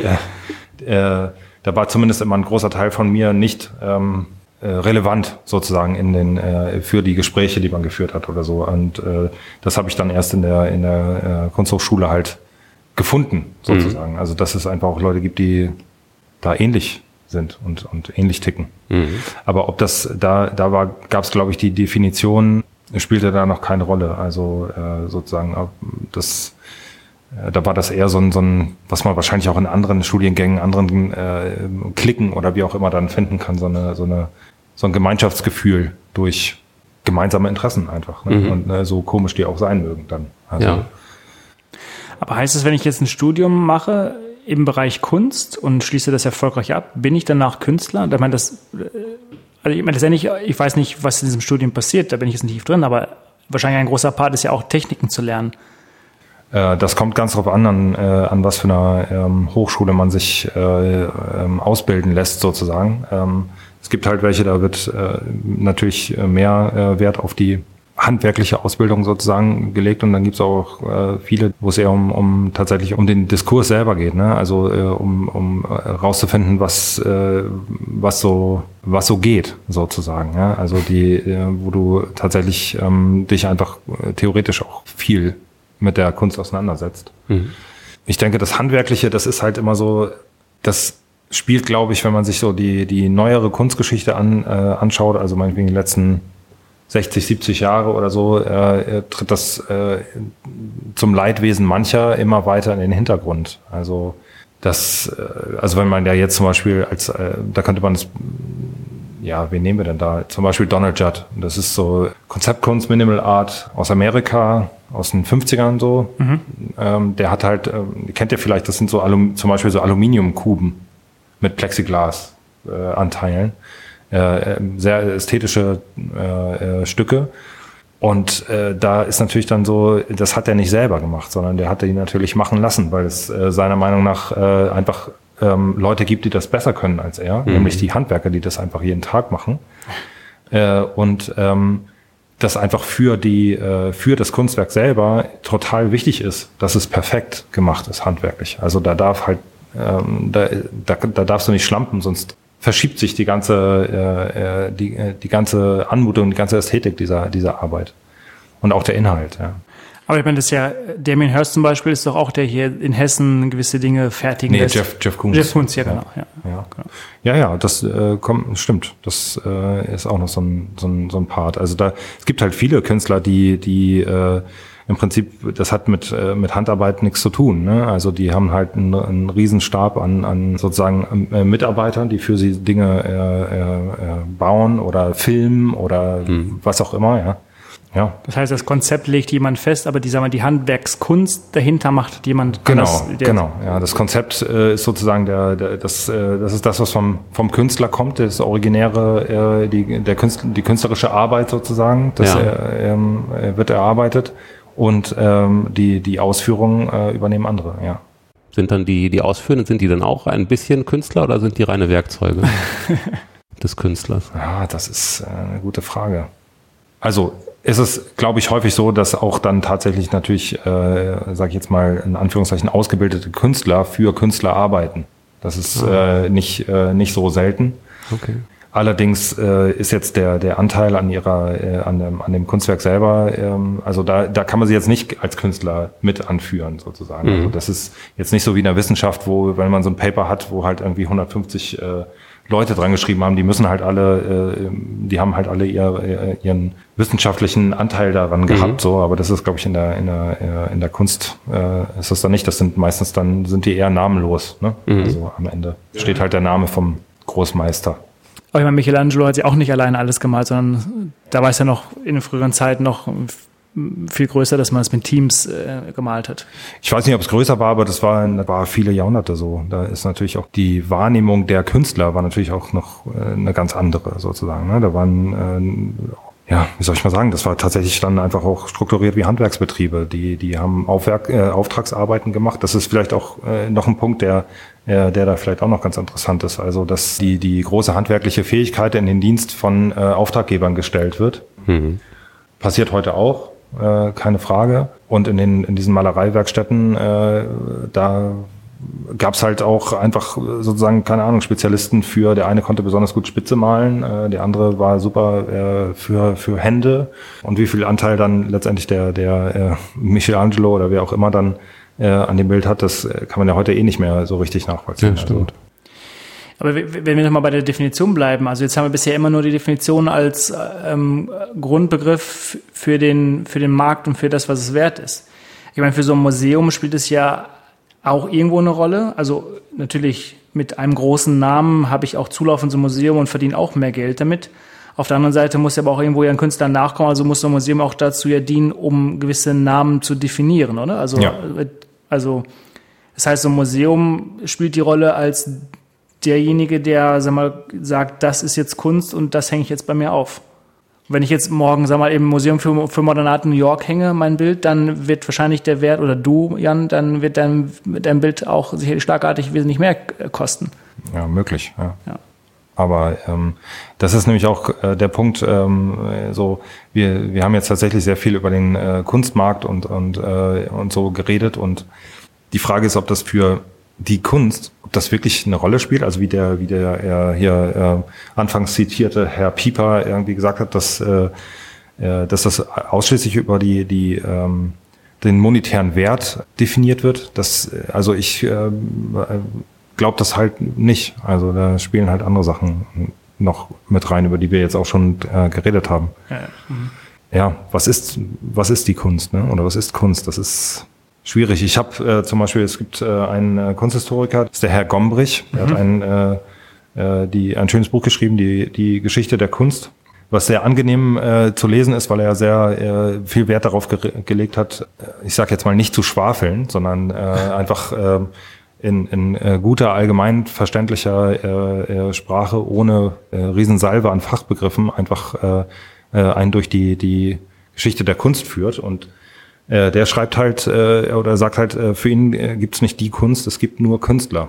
äh, äh, da war zumindest immer ein großer Teil von mir nicht ähm, äh, relevant sozusagen in den äh, für die Gespräche, die man geführt hat oder so. Und äh, das habe ich dann erst in der in der äh, Kunsthochschule halt gefunden sozusagen. Mhm. Also dass es einfach auch Leute gibt, die da ähnlich sind und und ähnlich ticken. Mhm. Aber ob das da da war, gab es glaube ich die Definition spielte da noch keine Rolle. Also äh, sozusagen das äh, da war das eher so ein, so ein, was man wahrscheinlich auch in anderen Studiengängen, anderen äh, Klicken oder wie auch immer dann finden kann, so eine, so eine, so ein Gemeinschaftsgefühl durch gemeinsame Interessen einfach. Ne? Mhm. Und äh, so komisch die auch sein mögen dann. Also, ja. Aber heißt es, wenn ich jetzt ein Studium mache im Bereich Kunst und schließe das erfolgreich ab, bin ich danach Künstler? Ich meine, das, äh, also ich meine, letztendlich, ich weiß nicht, was in diesem Studium passiert, da bin ich jetzt nicht tief drin, aber wahrscheinlich ein großer Part ist ja auch Techniken zu lernen. Äh, das kommt ganz drauf an, an, äh, an was für einer ähm, Hochschule man sich äh, ähm, ausbilden lässt, sozusagen. Ähm, es gibt halt welche, da wird äh, natürlich mehr äh, Wert auf die handwerkliche Ausbildung sozusagen gelegt und dann gibt's auch äh, viele, wo es eher um, um tatsächlich um den Diskurs selber geht, ne? Also äh, um, um rauszufinden, was äh, was so was so geht sozusagen, ja? Also die, äh, wo du tatsächlich ähm, dich einfach äh, theoretisch auch viel mit der Kunst auseinandersetzt. Mhm. Ich denke, das Handwerkliche, das ist halt immer so, das spielt, glaube ich, wenn man sich so die, die neuere Kunstgeschichte an, äh, anschaut, also meinetwegen die letzten 60, 70 Jahre oder so, äh, tritt das äh, zum Leidwesen mancher immer weiter in den Hintergrund. Also das, äh, also wenn man ja jetzt zum Beispiel als, äh, da könnte man das ja, wen nehmen wir denn da? Zum Beispiel Donald Judd. Das ist so Konzeptkunst, Minimal Art aus Amerika, aus den 50ern so. Mhm. Ähm, der hat halt, ähm, kennt ihr vielleicht, das sind so Alum, zum Beispiel so Aluminiumkuben mit Plexiglas-Anteilen. Äh, äh, sehr ästhetische äh, äh, Stücke. Und äh, da ist natürlich dann so, das hat er nicht selber gemacht, sondern der hat die natürlich machen lassen, weil es äh, seiner Meinung nach einfach ähm, Leute gibt, die das besser können als er, mhm. nämlich die Handwerker, die das einfach jeden Tag machen. Und ähm, das einfach für die äh, für das Kunstwerk selber total wichtig ist, dass es perfekt gemacht ist handwerklich. Also da darf halt ähm, da, da, da darfst du nicht schlampen, sonst verschiebt sich die ganze äh, äh die, äh, die ganze Anmutung, die ganze Ästhetik dieser dieser Arbeit und auch der Inhalt. Ja. Aber ich meine, das ist ja, Damien Hirst zum Beispiel ist doch auch der hier in Hessen gewisse Dinge fertigen nee, lässt. Jeff, Jeff Koons. Jeff Koons, ja, genau. Ja, ja. genau. ja, ja das äh, kommt, stimmt. Das äh, ist auch noch so ein, so, ein, so ein Part. Also da, es gibt halt viele Künstler, die, die äh, im Prinzip, das hat mit, äh, mit Handarbeit nichts zu tun. Ne? Also die haben halt einen, einen Riesenstab an, an sozusagen äh, Mitarbeitern, die für sie Dinge äh, äh, äh bauen oder filmen oder mhm. was auch immer, ja. Ja. Das heißt, das Konzept legt jemand fest, aber die, sagen wir, die Handwerkskunst dahinter macht jemand Genau, anders. Der- genau. Ja, das Konzept äh, ist sozusagen der, der das, äh, das ist das, was vom, vom Künstler kommt, das originäre, äh, die, der Künstler, die künstlerische Arbeit sozusagen, das Ja. äh, ähm, äh, wird erarbeitet und ähm, die, die Ausführungen äh, übernehmen andere, ja. Sind dann die, die Ausführenden, sind die dann auch ein bisschen Künstler oder sind die reine Werkzeuge des Künstlers? Ja, das ist eine gute Frage. Also ist es, glaube ich, häufig so, dass auch dann tatsächlich natürlich, äh, sage ich jetzt mal in Anführungszeichen, ausgebildete Künstler für Künstler arbeiten. Das ist äh, nicht, äh, nicht so selten. Okay. Allerdings äh, ist jetzt der, der Anteil an ihrer, äh, an, dem, an dem Kunstwerk selber, ähm, also da, da kann man sie jetzt nicht als Künstler mit anführen, sozusagen. Also das ist jetzt nicht so wie in der Wissenschaft, wo, wenn man so ein Paper hat, wo halt irgendwie 150 äh, Leute dran geschrieben haben, die müssen halt alle, äh, die haben halt alle ihr, äh, ihren wissenschaftlichen Anteil daran gehabt, so, aber das ist, glaube ich, in der, in der, äh, in der Kunst äh, ist das dann nicht. Das sind meistens dann, sind die eher namenlos, ne? Also am Ende steht halt der Name vom Großmeister. Aber ich meine, Michelangelo hat ja auch nicht alleine alles gemalt, sondern da war es ja noch in den früheren Zeiten noch viel größer, dass man es mit Teams äh, gemalt hat. Ich weiß nicht, ob es größer war, aber das war, das war viele Jahrhunderte so. Da ist natürlich auch die Wahrnehmung der Künstler war natürlich auch noch äh, eine ganz andere sozusagen. Ne? Da waren, äh, ja, wie soll ich mal sagen, das war tatsächlich dann einfach auch strukturiert wie Handwerksbetriebe. Die, die haben Aufwerk, äh, Auftragsarbeiten gemacht. Das ist vielleicht auch äh, noch ein Punkt, der, äh, der da vielleicht auch noch ganz interessant ist. Also, dass die, die große handwerkliche Fähigkeit in den Dienst von äh, Auftraggebern gestellt wird. Passiert heute auch, äh, keine Frage. Und in, den, in diesen Malereiwerkstätten, äh, da gab's halt auch einfach sozusagen, keine Ahnung, Spezialisten für, der eine konnte besonders gut Spitze malen, äh, der andere war super äh, für, für Hände. Und wie viel Anteil dann letztendlich der, der äh, Michelangelo oder wer auch immer dann äh, an dem Bild hat, das äh, kann man ja heute eh nicht mehr so richtig nachvollziehen. Ja, stimmt. Aber wenn wir nochmal bei der Definition bleiben, also jetzt haben wir bisher immer nur die Definition als ähm, Grundbegriff für den, für den Markt und für das, was es wert ist. Ich meine, für so ein Museum spielt es ja auch irgendwo eine Rolle. Also natürlich mit einem großen Namen habe ich auch Zulauf in so ein Museum und verdiene auch mehr Geld damit. Auf der anderen Seite muss ja aber auch irgendwo ja ein Künstler nachkommen, also muss so ein Museum auch dazu ja dienen, um gewisse Namen zu definieren, oder? Also, Ja. also das heißt, so ein Museum spielt die Rolle als derjenige, der sag mal, sagt, das ist jetzt Kunst und das hänge ich jetzt bei mir auf. Wenn ich jetzt morgen, sag mal, im Museum für, für Modernat New York hänge, mein Bild, dann wird wahrscheinlich der Wert, oder du, Jan, dann wird dein, dein Bild auch sicherlich schlagartig wesentlich mehr kosten. Ja, möglich. Ja. Ja. Aber ähm, das ist nämlich auch äh, der Punkt. Ähm, äh, so, wir wir haben jetzt tatsächlich sehr viel über den äh, Kunstmarkt und und äh, und so geredet und die Frage ist, ob das für die Kunst, ob das wirklich eine Rolle spielt. Also wie der wie der äh, hier äh, anfangs zitierte Herr Pieper irgendwie gesagt hat, dass äh, äh, dass das ausschließlich über die die ähm, den monetären Wert definiert wird. Das, äh, also ich äh, glaube das halt nicht. Also da spielen halt andere Sachen noch mit rein, über die wir jetzt auch schon äh, geredet haben. Ja. Ja, was ist, was ist die Kunst, ne? Oder was ist Kunst? Das ist schwierig. Ich habe äh, zum Beispiel, es gibt äh, einen äh, Kunsthistoriker, das ist der Herr Gombrich, der hat ein, äh, äh, die, ein schönes Buch geschrieben, die, die Geschichte der Kunst, was sehr angenehm äh, zu lesen ist, weil er sehr äh, viel Wert darauf ge gelegt hat, äh, ich sage jetzt mal nicht zu schwafeln, sondern äh, einfach äh, in, in äh, guter, allgemein verständlicher äh, äh, Sprache, ohne äh, Riesensalve an Fachbegriffen, einfach äh, äh, einen durch die, die Geschichte der Kunst führt. Und äh, der schreibt halt äh, oder sagt halt, äh, für ihn äh, gibt es nicht die Kunst, es gibt nur Künstler.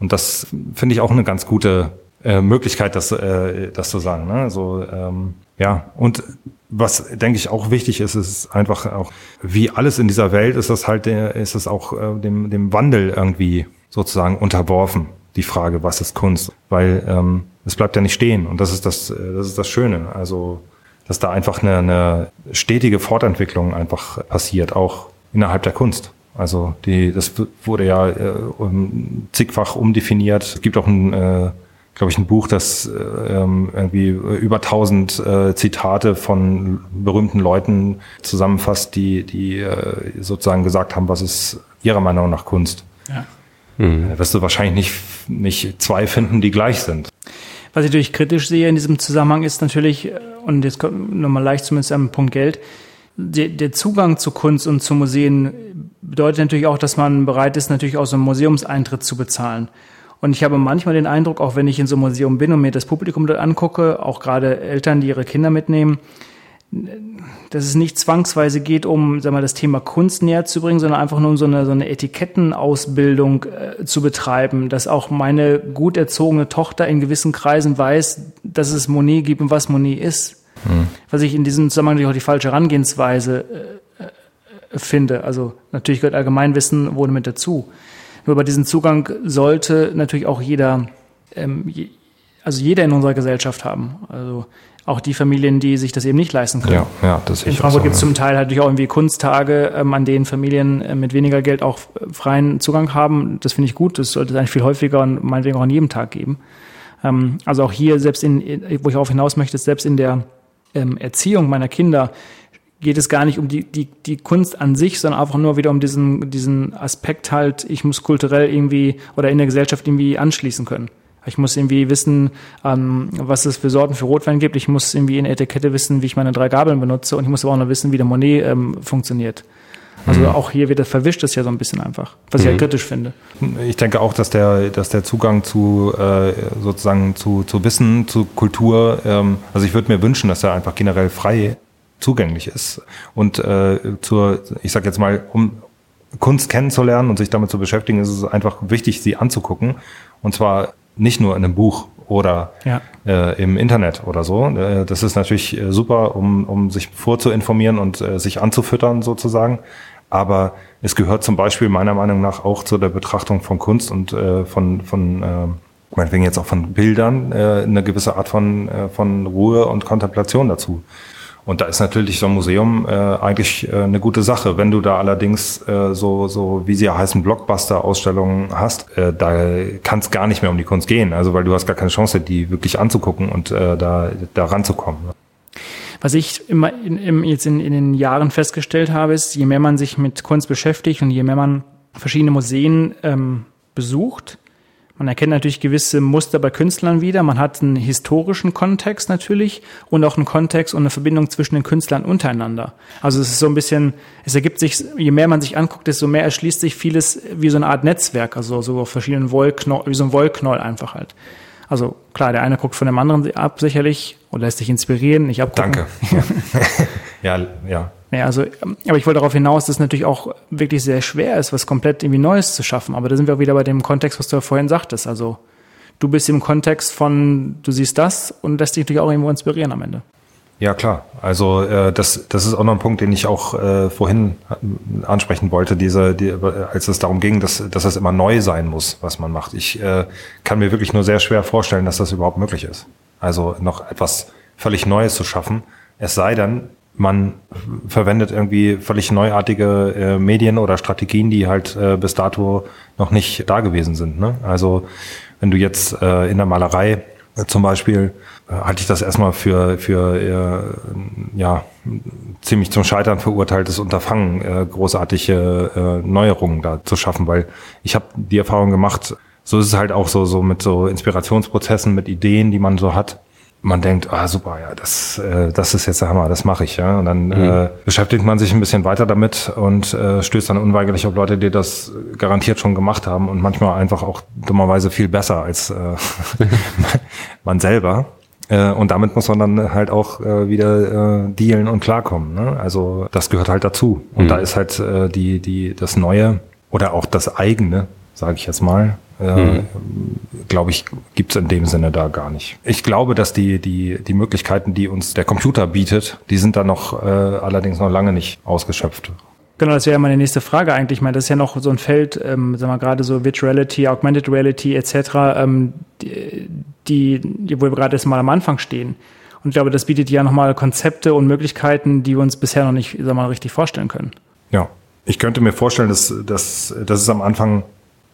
Und das finde ich auch eine ganz gute äh, Möglichkeit, das, äh, das zu sagen. Ne? Also, ähm, ja, und was denke ich auch wichtig ist, ist einfach auch, wie alles in dieser Welt ist das halt, äh, ist es auch äh, dem, dem Wandel irgendwie sozusagen unterworfen, die Frage, was ist Kunst? Weil ähm, es bleibt ja nicht stehen und das ist das, äh, das ist das Schöne. Also, dass da einfach eine, eine stetige Fortentwicklung einfach passiert, auch innerhalb der Kunst. Also die, das wurde ja äh, um, zigfach umdefiniert. Es gibt auch ein, äh, glaube ich, ein Buch, das äh, ähm, irgendwie über tausend äh, Zitate von berühmten Leuten zusammenfasst, die, die äh, sozusagen gesagt haben, was ist ihrer Meinung nach Kunst. Ja. Da wirst du wahrscheinlich nicht, nicht zwei finden, die gleich sind. Was ich natürlich kritisch sehe in diesem Zusammenhang ist natürlich, äh, und jetzt kommt nochmal leicht zumindest am Punkt Geld, der, Zugang zu Kunst und zu Museen bedeutet natürlich auch, dass man bereit ist, natürlich auch so einen Museumseintritt zu bezahlen. Und ich habe manchmal den Eindruck, auch wenn ich in so einem Museum bin und mir das Publikum dort angucke, auch gerade Eltern, die ihre Kinder mitnehmen, dass es nicht zwangsweise geht, um sag mal, das Thema Kunst näher zu bringen, sondern einfach nur um so eine, so eine Etikettenausbildung äh, zu betreiben, dass auch meine gut erzogene Tochter in gewissen Kreisen weiß, dass es Monet gibt und was Monet ist. Hm. Was ich in diesem Zusammenhang natürlich auch die falsche Herangehensweise äh, äh, finde. Also natürlich gehört Allgemeinwissen wohl mit dazu. Nur bei diesem Zugang sollte natürlich auch jeder, ähm, je, also jeder in unserer Gesellschaft haben. Also auch die Familien, die sich das eben nicht leisten können. Ja, ja, das In Frankfurt so, gibt es ja. zum Teil natürlich auch irgendwie Kunsttage, ähm, an denen Familien äh, mit weniger Geld auch äh, freien Zugang haben. Das finde ich gut. Das sollte es eigentlich viel häufiger und meinetwegen auch an jedem Tag geben. Ähm, also auch hier, selbst in, wo ich auch hinaus möchte, selbst in der ähm, Erziehung meiner Kinder geht es gar nicht um die, die, die Kunst an sich, sondern einfach nur wieder um diesen, diesen Aspekt halt, ich muss kulturell irgendwie oder in der Gesellschaft irgendwie anschließen können. Ich muss irgendwie wissen, ähm, was es für Sorten für Rotwein gibt. Ich muss irgendwie in der Etikette wissen, wie ich meine drei Gabeln benutze. Und ich muss aber auch noch wissen, wie der Monet ähm, funktioniert. Also mhm. auch hier wird das verwischt es ja so ein bisschen einfach, was mhm. ich halt kritisch finde. Ich denke auch, dass der, dass der Zugang zu äh, sozusagen zu, zu Wissen, zu Kultur, ähm, also ich würde mir wünschen, dass er einfach generell frei zugänglich ist. Und äh, zur, ich sag jetzt mal, um Kunst kennenzulernen und sich damit zu beschäftigen, ist es einfach wichtig, sie anzugucken. Und zwar nicht nur in einem Buch oder ja. äh, im Internet oder so. Äh, das ist natürlich äh, super, um, um sich vorzuinformieren und äh, sich anzufüttern sozusagen. Aber es gehört zum Beispiel meiner Meinung nach auch zu der Betrachtung von Kunst und äh, von, von äh, meinetwegen jetzt auch von Bildern eine gewisse Art von, von Ruhe und Kontemplation dazu. Und da ist natürlich so ein Museum äh, eigentlich äh, eine gute Sache. Wenn du da allerdings äh, so, so, wie sie ja heißen, Blockbuster-Ausstellungen hast, äh, da kann es gar nicht mehr um die Kunst gehen. Also weil du hast gar keine Chance, die wirklich anzugucken und äh, da, da ranzukommen. Was ich immer in, in, jetzt in, in den Jahren festgestellt habe, ist, je mehr man sich mit Kunst beschäftigt und je mehr man verschiedene Museen ähm, besucht, man erkennt natürlich gewisse Muster bei Künstlern wieder. Man hat einen historischen Kontext natürlich und auch einen Kontext und eine Verbindung zwischen den Künstlern untereinander. Also es ist so ein bisschen, es ergibt sich, je mehr man sich anguckt, desto mehr erschließt sich vieles wie so eine Art Netzwerk, also so auf verschiedenen Wollknoll, wie so ein Wollknoll einfach halt. Also klar, der eine guckt von dem anderen ab sicherlich und lässt sich inspirieren, nicht abgucken. Danke. ja, ja. Ja, also, aber ich wollte darauf hinaus, dass es natürlich auch wirklich sehr schwer ist, was komplett irgendwie Neues zu schaffen. Aber da sind wir auch wieder bei dem Kontext, was du ja vorhin sagtest. Also, du bist im Kontext von, du siehst das und lässt dich natürlich auch irgendwo inspirieren am Ende. Ja, klar. Also äh, das, das ist auch noch ein Punkt, den ich auch äh, vorhin ansprechen wollte, diese, die, als es darum ging, dass, dass es immer neu sein muss, was man macht. Ich äh, kann mir wirklich nur sehr schwer vorstellen, dass das überhaupt möglich ist. Also noch etwas völlig Neues zu schaffen. Es sei denn, man verwendet irgendwie völlig neuartige äh, Medien oder Strategien, die halt äh, bis dato noch nicht da gewesen sind. Ne? Also wenn du jetzt äh, in der Malerei äh, zum Beispiel äh, halte ich das erstmal für, für äh, ja, ziemlich zum Scheitern verurteiltes Unterfangen, großartige Neuerungen da zu schaffen, weil ich habe die Erfahrung gemacht, so ist es halt auch so, so mit so Inspirationsprozessen, mit Ideen, die man so hat man denkt, ah super, ja, das, äh, das ist jetzt der Hammer, das mache ich, ja. Und dann mhm. äh, beschäftigt man sich ein bisschen weiter damit und äh, stößt dann unweigerlich auf Leute, die das garantiert schon gemacht haben und manchmal einfach auch dummerweise viel besser als äh, man selber. Äh, und damit muss man dann halt auch äh, wieder äh, dealen und klarkommen. Ne? Also das gehört halt dazu. Und mhm. da ist halt äh, die, die, das Neue oder auch das eigene, sage ich jetzt mal, äh, mhm. glaube ich, gibt es in dem Sinne da gar nicht. Ich glaube, dass die, die, die Möglichkeiten, die uns der Computer bietet, die sind da noch äh, allerdings noch lange nicht ausgeschöpft. Genau, das wäre ja meine nächste Frage eigentlich. Ich meine, das ist ja noch so ein Feld, ähm, sagen wir gerade so Virtual Reality, Augmented Reality etc., ähm, die, die, wo wir gerade erst mal am Anfang stehen. Und ich glaube, das bietet ja nochmal Konzepte und Möglichkeiten, die wir uns bisher noch nicht, sagen wir mal, richtig vorstellen können. Ja, ich könnte mir vorstellen, dass, dass, dass es am Anfang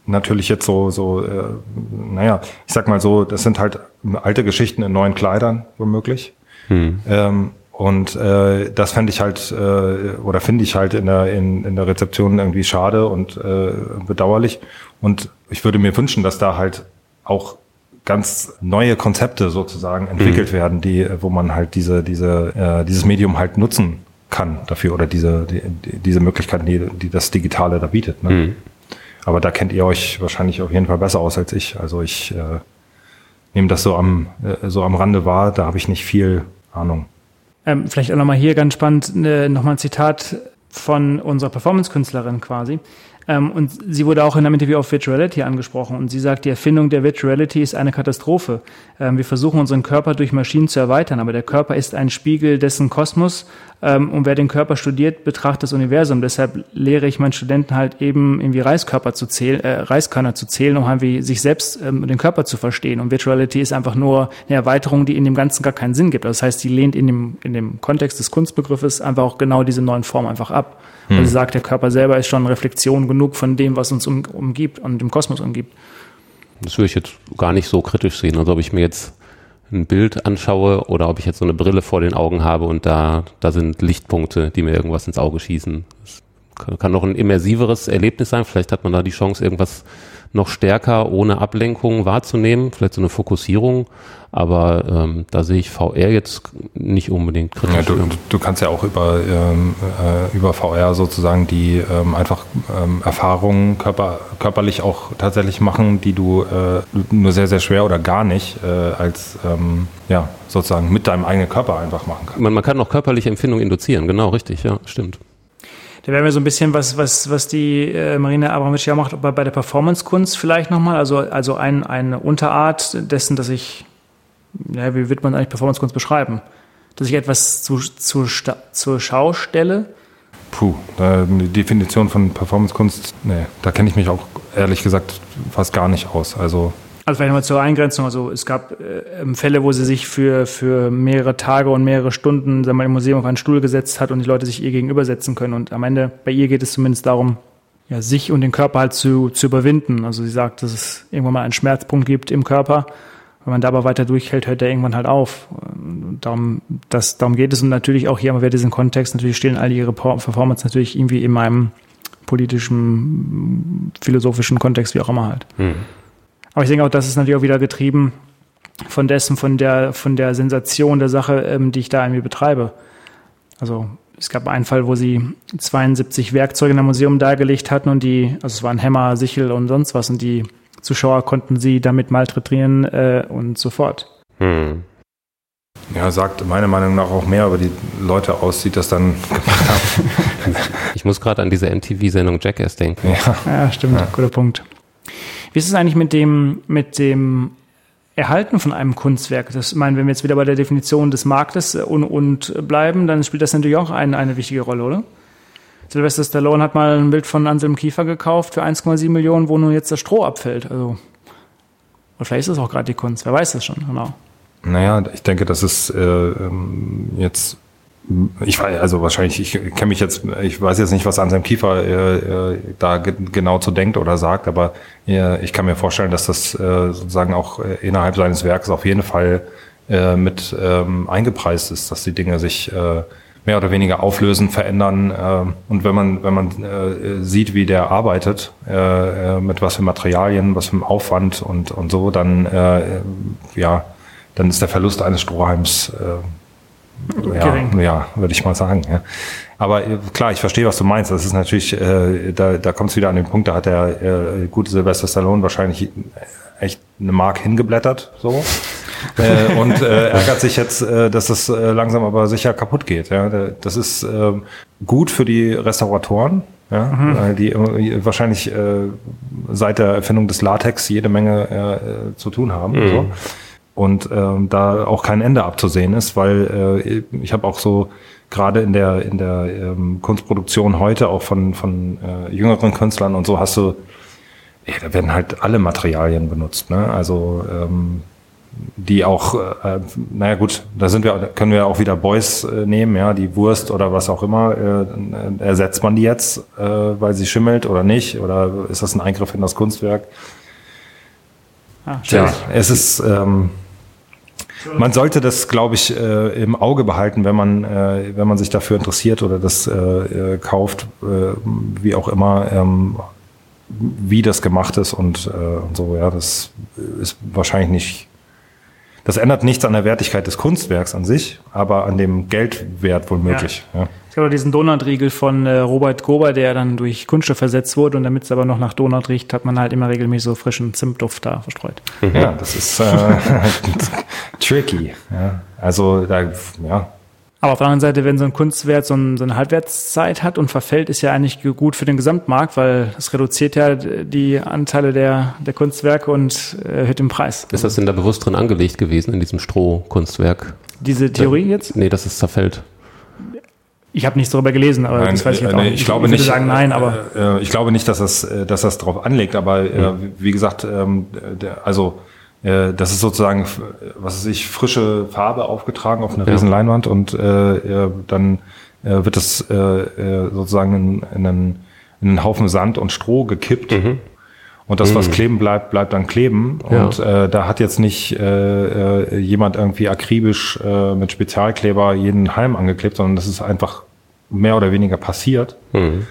natürlich jetzt so, so äh, naja, ich sag mal so, das sind halt alte Geschichten in neuen Kleidern womöglich. Hm. Ähm, und äh, das fände ich halt, äh, oder finde ich halt in der, in, in der Rezeption irgendwie schade und äh, bedauerlich. Und ich würde mir wünschen, dass da halt auch ganz neue Konzepte sozusagen entwickelt mhm. werden, die, wo man halt diese, diese, äh, dieses Medium halt nutzen kann dafür oder diese, die, diese Möglichkeiten, die, die das Digitale da bietet. Ne? Mhm. Aber da kennt ihr euch wahrscheinlich auf jeden Fall besser aus als ich. Also ich äh, nehme das so am, äh, so am Rande wahr, da habe ich nicht viel Ahnung. Ähm, vielleicht auch nochmal hier ganz spannend, äh, nochmal ein Zitat von unserer Performance-Künstlerin quasi. Ähm, und sie wurde auch in einem Interview auf Virtuality angesprochen und sie sagt, die Erfindung der Virtuality ist eine Katastrophe. Ähm, wir versuchen unseren Körper durch Maschinen zu erweitern, aber der Körper ist ein Spiegel dessen Kosmos ähm, und wer den Körper studiert, betrachtet das Universum. Deshalb lehre ich meinen Studenten halt eben irgendwie Reiskörper zu zählen, äh, Reiskörner zu zählen, um halt wie sich selbst ähm, den Körper zu verstehen. Und Virtuality ist einfach nur eine Erweiterung, die in dem Ganzen gar keinen Sinn gibt. Das heißt, sie lehnt in dem, in dem Kontext des Kunstbegriffes einfach auch genau diese neuen Formen einfach ab. Hm. Also sagt, der Körper selber ist schon Reflexion genug von dem, was uns um, umgibt und dem Kosmos umgibt. Das würde ich jetzt gar nicht so kritisch sehen. Also ob ich mir jetzt ein Bild anschaue oder ob ich jetzt so eine Brille vor den Augen habe und da, da sind Lichtpunkte, die mir irgendwas ins Auge schießen. Das kann, kann noch ein immersiveres Erlebnis sein. Vielleicht hat man da die Chance, irgendwas noch stärker ohne Ablenkung wahrzunehmen, vielleicht so eine Fokussierung, aber ähm, da sehe ich VR jetzt nicht unbedingt kritisch. Ja, du, du, kannst ja auch über, ähm, äh, über VR sozusagen die ähm, einfach ähm, Erfahrungen körper, körperlich auch tatsächlich machen, die du äh, nur sehr, sehr schwer oder gar nicht äh, als ähm, ja, sozusagen mit deinem eigenen Körper einfach machen kannst. Man, man kann auch körperliche Empfindungen induzieren, genau, richtig, ja, stimmt. Da wären wir so ein bisschen, was, was, was die äh, Marina Abramovic ja macht, aber bei der Performance-Kunst vielleicht nochmal, also, also ein, eine Unterart dessen, dass ich, ja, wie wird man eigentlich Performance-Kunst beschreiben? Dass ich etwas zu, zu, zur Schau stelle. Puh, die Definition von Performance-Kunst, nee, da kenne ich mich auch ehrlich gesagt fast gar nicht aus. Also also vielleicht nochmal zur Eingrenzung. Also es gab äh, Fälle, wo sie sich für, für mehrere Tage und mehrere Stunden sagen wir, im Museum auf einen Stuhl gesetzt hat und die Leute sich ihr gegenübersetzen können. Und am Ende, bei ihr geht es zumindest darum, ja, sich und den Körper halt zu, zu überwinden. Also sie sagt, dass es irgendwann mal einen Schmerzpunkt gibt im Körper. Wenn man da aber weiter durchhält, hört der irgendwann halt auf. Und darum, das, darum geht es. Und natürlich auch hier haben wir diesen Kontext. Natürlich stehen all ihre Performance natürlich irgendwie in meinem politischen, philosophischen Kontext, wie auch immer halt. Mhm. Aber ich denke auch, das ist natürlich auch wieder getrieben von dessen, von der, von der Sensation der Sache, ähm, die ich da irgendwie betreibe. Also es gab einen Fall, wo sie 72 Werkzeuge in einem Museum dargelegt hatten und die, also es waren Hämmer, Sichel und sonst was und die Zuschauer konnten sie damit malträtieren äh, und so fort. Hm. Ja, sagt meiner Meinung nach auch mehr über die Leute aus, die das dann gemacht haben. Ich muss gerade an diese MTV-Sendung Jackass denken. Ja, ja stimmt, ja. guter Punkt. Wie ist es eigentlich mit dem, mit dem Erhalten von einem Kunstwerk? Das, ich meine, wenn wir jetzt wieder bei der Definition des Marktes und, und bleiben, dann spielt das natürlich auch eine, eine wichtige Rolle, oder? Sylvester Stallone hat mal ein Bild von Anselm Kiefer gekauft für 1,7 Millionen, wo nun jetzt das Stroh abfällt. Also, oder vielleicht ist es auch gerade die Kunst, wer weiß das schon, genau. Naja, ich denke, das ist äh, ähm, jetzt ich weiß, also wahrscheinlich, ich kenne mich jetzt, ich weiß jetzt nicht, was Anselm Kiefer äh, äh, da ge genau zu denkt oder sagt, aber äh, ich kann mir vorstellen, dass das äh, sozusagen auch äh, innerhalb seines Werks auf jeden Fall äh, mit ähm, eingepreist ist, dass die Dinge sich äh, mehr oder weniger auflösen, verändern. Äh, und wenn man, wenn man äh, sieht, wie der arbeitet, äh, äh mit was für Materialien, was für Aufwand und, und so, dann äh, ja, dann ist der Verlust eines Strohhalms äh, ja, ja würde ich mal sagen. Ja. Aber äh, klar, ich verstehe, was du meinst. Das ist natürlich, äh, da, da kommt es wieder an den Punkt, da hat der äh, gute Sylvester Stallone wahrscheinlich echt eine Mark hingeblättert, so. äh, und äh, ärgert sich jetzt, äh, dass es äh, langsam aber sicher kaputt geht. Ja. Das ist äh, gut für die Restauratoren, ja, mhm. die äh, wahrscheinlich äh, seit der Erfindung des Latex jede Menge äh, zu tun haben. Mhm. So und ähm, da auch kein Ende abzusehen ist, weil äh, ich habe auch so gerade in der in der ähm, Kunstproduktion heute auch von von äh, jüngeren Künstlern und so hast du ja, da werden halt alle Materialien benutzt, ne? Also ähm, die auch, äh, naja gut, da sind wir, können wir auch wieder Boys äh, nehmen, ja, die Wurst oder was auch immer. Äh, ersetzt man die jetzt, äh, weil sie schimmelt oder nicht? Oder ist das ein Eingriff in das Kunstwerk? Ah, Tja, es ist, ähm, man sollte das, glaube ich, äh, im Auge behalten, wenn man, äh, wenn man sich dafür interessiert oder das äh, äh kauft, äh, wie auch immer. Ähm, wie das gemacht ist und, äh, und so, ja, das ist wahrscheinlich nicht, das ändert nichts an der Wertigkeit des Kunstwerks an sich, aber an dem Geldwert womöglich. Ja. Ja. Gab auch diesen Donutriegel von äh, Robert Gober, der dann durch Kunststoff versetzt wurde und damit es aber noch nach Donut riecht, hat man halt immer regelmäßig so frischen Zimtduft da verstreut. Ja, das ist äh, tricky. Ja. Also da, ja, aber auf der anderen Seite, wenn so ein Kunstwert so, ein, so, eine Halbwertszeit hat und verfällt, ist ja eigentlich gut für den Gesamtmarkt, weil es reduziert ja die Anteile der, der Kunstwerke und erhöht den Preis. Ist das denn da bewusst drin angelegt gewesen in diesem Strohkunstwerk? Diese Theorie jetzt? Nee, dass es zerfällt. Ich habe nichts darüber gelesen, aber nein, das weiß ich jetzt äh, auch nee, nicht. Ich, glaube ich nicht, sagen nein, aber äh, ich glaube nicht, dass das, äh, dass das drauf anlegt. Aber äh, wie gesagt, ähm, der, also äh, das ist sozusagen, was weiß ich, frische Farbe aufgetragen auf eine ja. riesen Leinwand und äh, dann äh, wird das äh, äh, sozusagen in, in, einen, in einen Haufen Sand und Stroh gekippt. Mhm. Und das, was mhm. kleben bleibt, bleibt dann kleben. Ja. Und äh, da hat jetzt nicht äh, äh, jemand irgendwie akribisch äh, mit Spezialkleber jeden Halm angeklebt, sondern das ist einfach mehr oder weniger passiert. Mhm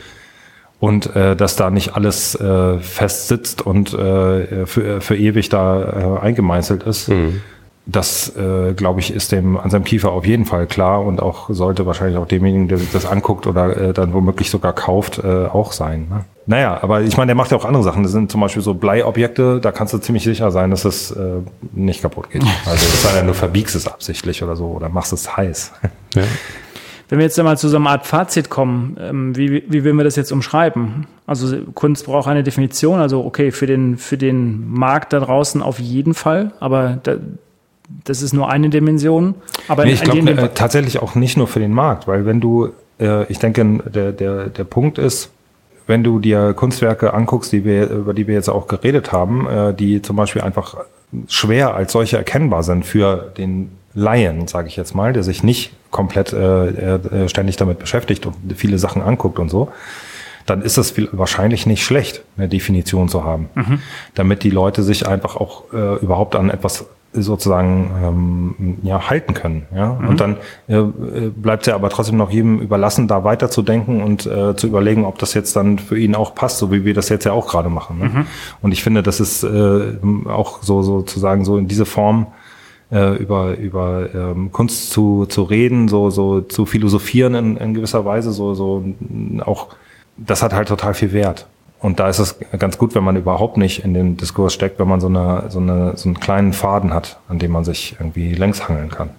und äh, dass da nicht alles äh, fest sitzt und äh, für, für ewig da äh, eingemeißelt ist. Mhm. Das, äh, glaube ich, ist dem an seinem Kiefer auf jeden Fall klar und auch sollte wahrscheinlich auch demjenigen, der sich das anguckt oder äh, dann womöglich sogar kauft, äh, auch sein. Ne? Naja, aber ich meine, der macht ja auch andere Sachen. Das sind zum Beispiel so Bleiobjekte, da kannst du ziemlich sicher sein, dass es äh, nicht kaputt geht. Also es sei denn, du verbiegst es absichtlich oder so oder machst es heiß. Ja. Wenn wir jetzt einmal zu so einer Art Fazit kommen, ähm, wie, wie würden wir das jetzt umschreiben? Also Kunst braucht eine Definition, also okay, für den, für den Markt da draußen auf jeden Fall, aber da, das ist nur eine Dimension. Aber nee, ich glaube äh, tatsächlich auch nicht nur für den Markt, weil wenn du, äh, ich denke, der, der, der Punkt ist, wenn du dir Kunstwerke anguckst, die wir, über die wir jetzt auch geredet haben, äh, die zum Beispiel einfach schwer als solche erkennbar sind für den Laien, sage ich jetzt mal, der sich nicht komplett äh, äh, ständig damit beschäftigt und viele Sachen anguckt und so, dann ist es wahrscheinlich nicht schlecht, eine Definition zu haben, mhm. damit die Leute sich einfach auch äh, überhaupt an etwas sozusagen ähm, ja halten können ja mhm. und dann äh, bleibt ja aber trotzdem noch jedem überlassen da weiterzudenken und äh, zu überlegen ob das jetzt dann für ihn auch passt so wie wir das jetzt ja auch gerade machen ne? mhm. und ich finde das ist äh, auch so sozusagen so in diese Form äh, über über ähm, Kunst zu zu reden, so so zu philosophieren in, in gewisser Weise, so so auch das hat halt total viel Wert. Und da ist es ganz gut, wenn man überhaupt nicht in den Diskurs steckt, wenn man so eine so eine so einen kleinen Faden hat, an dem man sich irgendwie längs hangeln kann.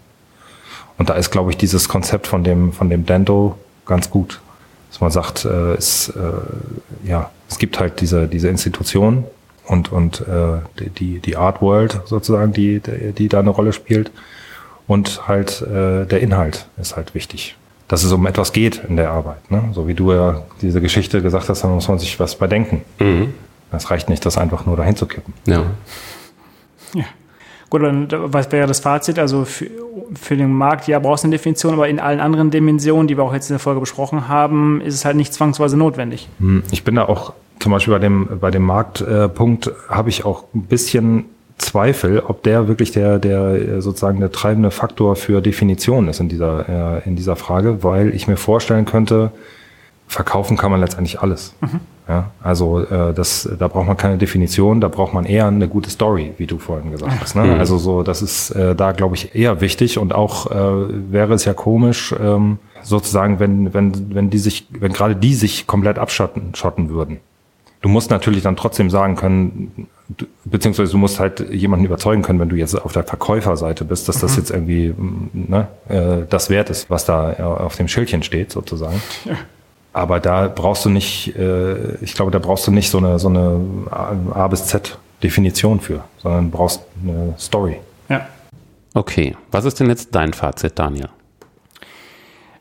Und da ist, glaube ich, dieses Konzept von dem von dem Dendo ganz gut, dass man sagt, äh, es äh, ja es gibt halt diese diese Institution, und, und äh, die, die Art World sozusagen, die, die da eine Rolle spielt. Und halt äh, der Inhalt ist halt wichtig. Dass es um etwas geht in der Arbeit. Ne? So wie du ja diese Geschichte gesagt hast, da muss man sich was bei denken. Mhm. Das reicht nicht, das einfach nur dahin zu kippen. Ja. Ja. Gut, dann was wäre das Fazit? Also für, für den Markt, ja, brauchst du eine Definition, aber in allen anderen Dimensionen, die wir auch jetzt in der Folge besprochen haben, ist es halt nicht zwangsweise notwendig. Hm, ich bin da auch zum Beispiel bei dem, bei dem Marktpunkt äh, habe ich auch ein bisschen Zweifel, ob der wirklich der, der äh, sozusagen der treibende Faktor für Definition ist in dieser, äh, in dieser Frage, weil ich mir vorstellen könnte, verkaufen kann man letztendlich alles. Mhm. Ja, also äh, das, da braucht man keine Definition, da braucht man eher eine gute Story, wie du vorhin gesagt hast. Ne? Mhm. Also so, das ist äh, da glaube ich eher wichtig und auch äh, wäre es ja komisch, ähm, sozusagen, wenn wenn wenn die sich, wenn gerade die sich komplett abschotten schotten würden. Du musst natürlich dann trotzdem sagen können, du, beziehungsweise du musst halt jemanden überzeugen können, wenn du jetzt auf der Verkäuferseite bist, dass mhm. das jetzt irgendwie ne, äh, das wert ist, was da äh, auf dem Schildchen steht, sozusagen. Ja. Aber da brauchst du nicht, äh, ich glaube, da brauchst du nicht so eine, so eine A bis Z Definition für, sondern brauchst eine Story. Ja. Okay, was ist denn jetzt dein Fazit, Daniel?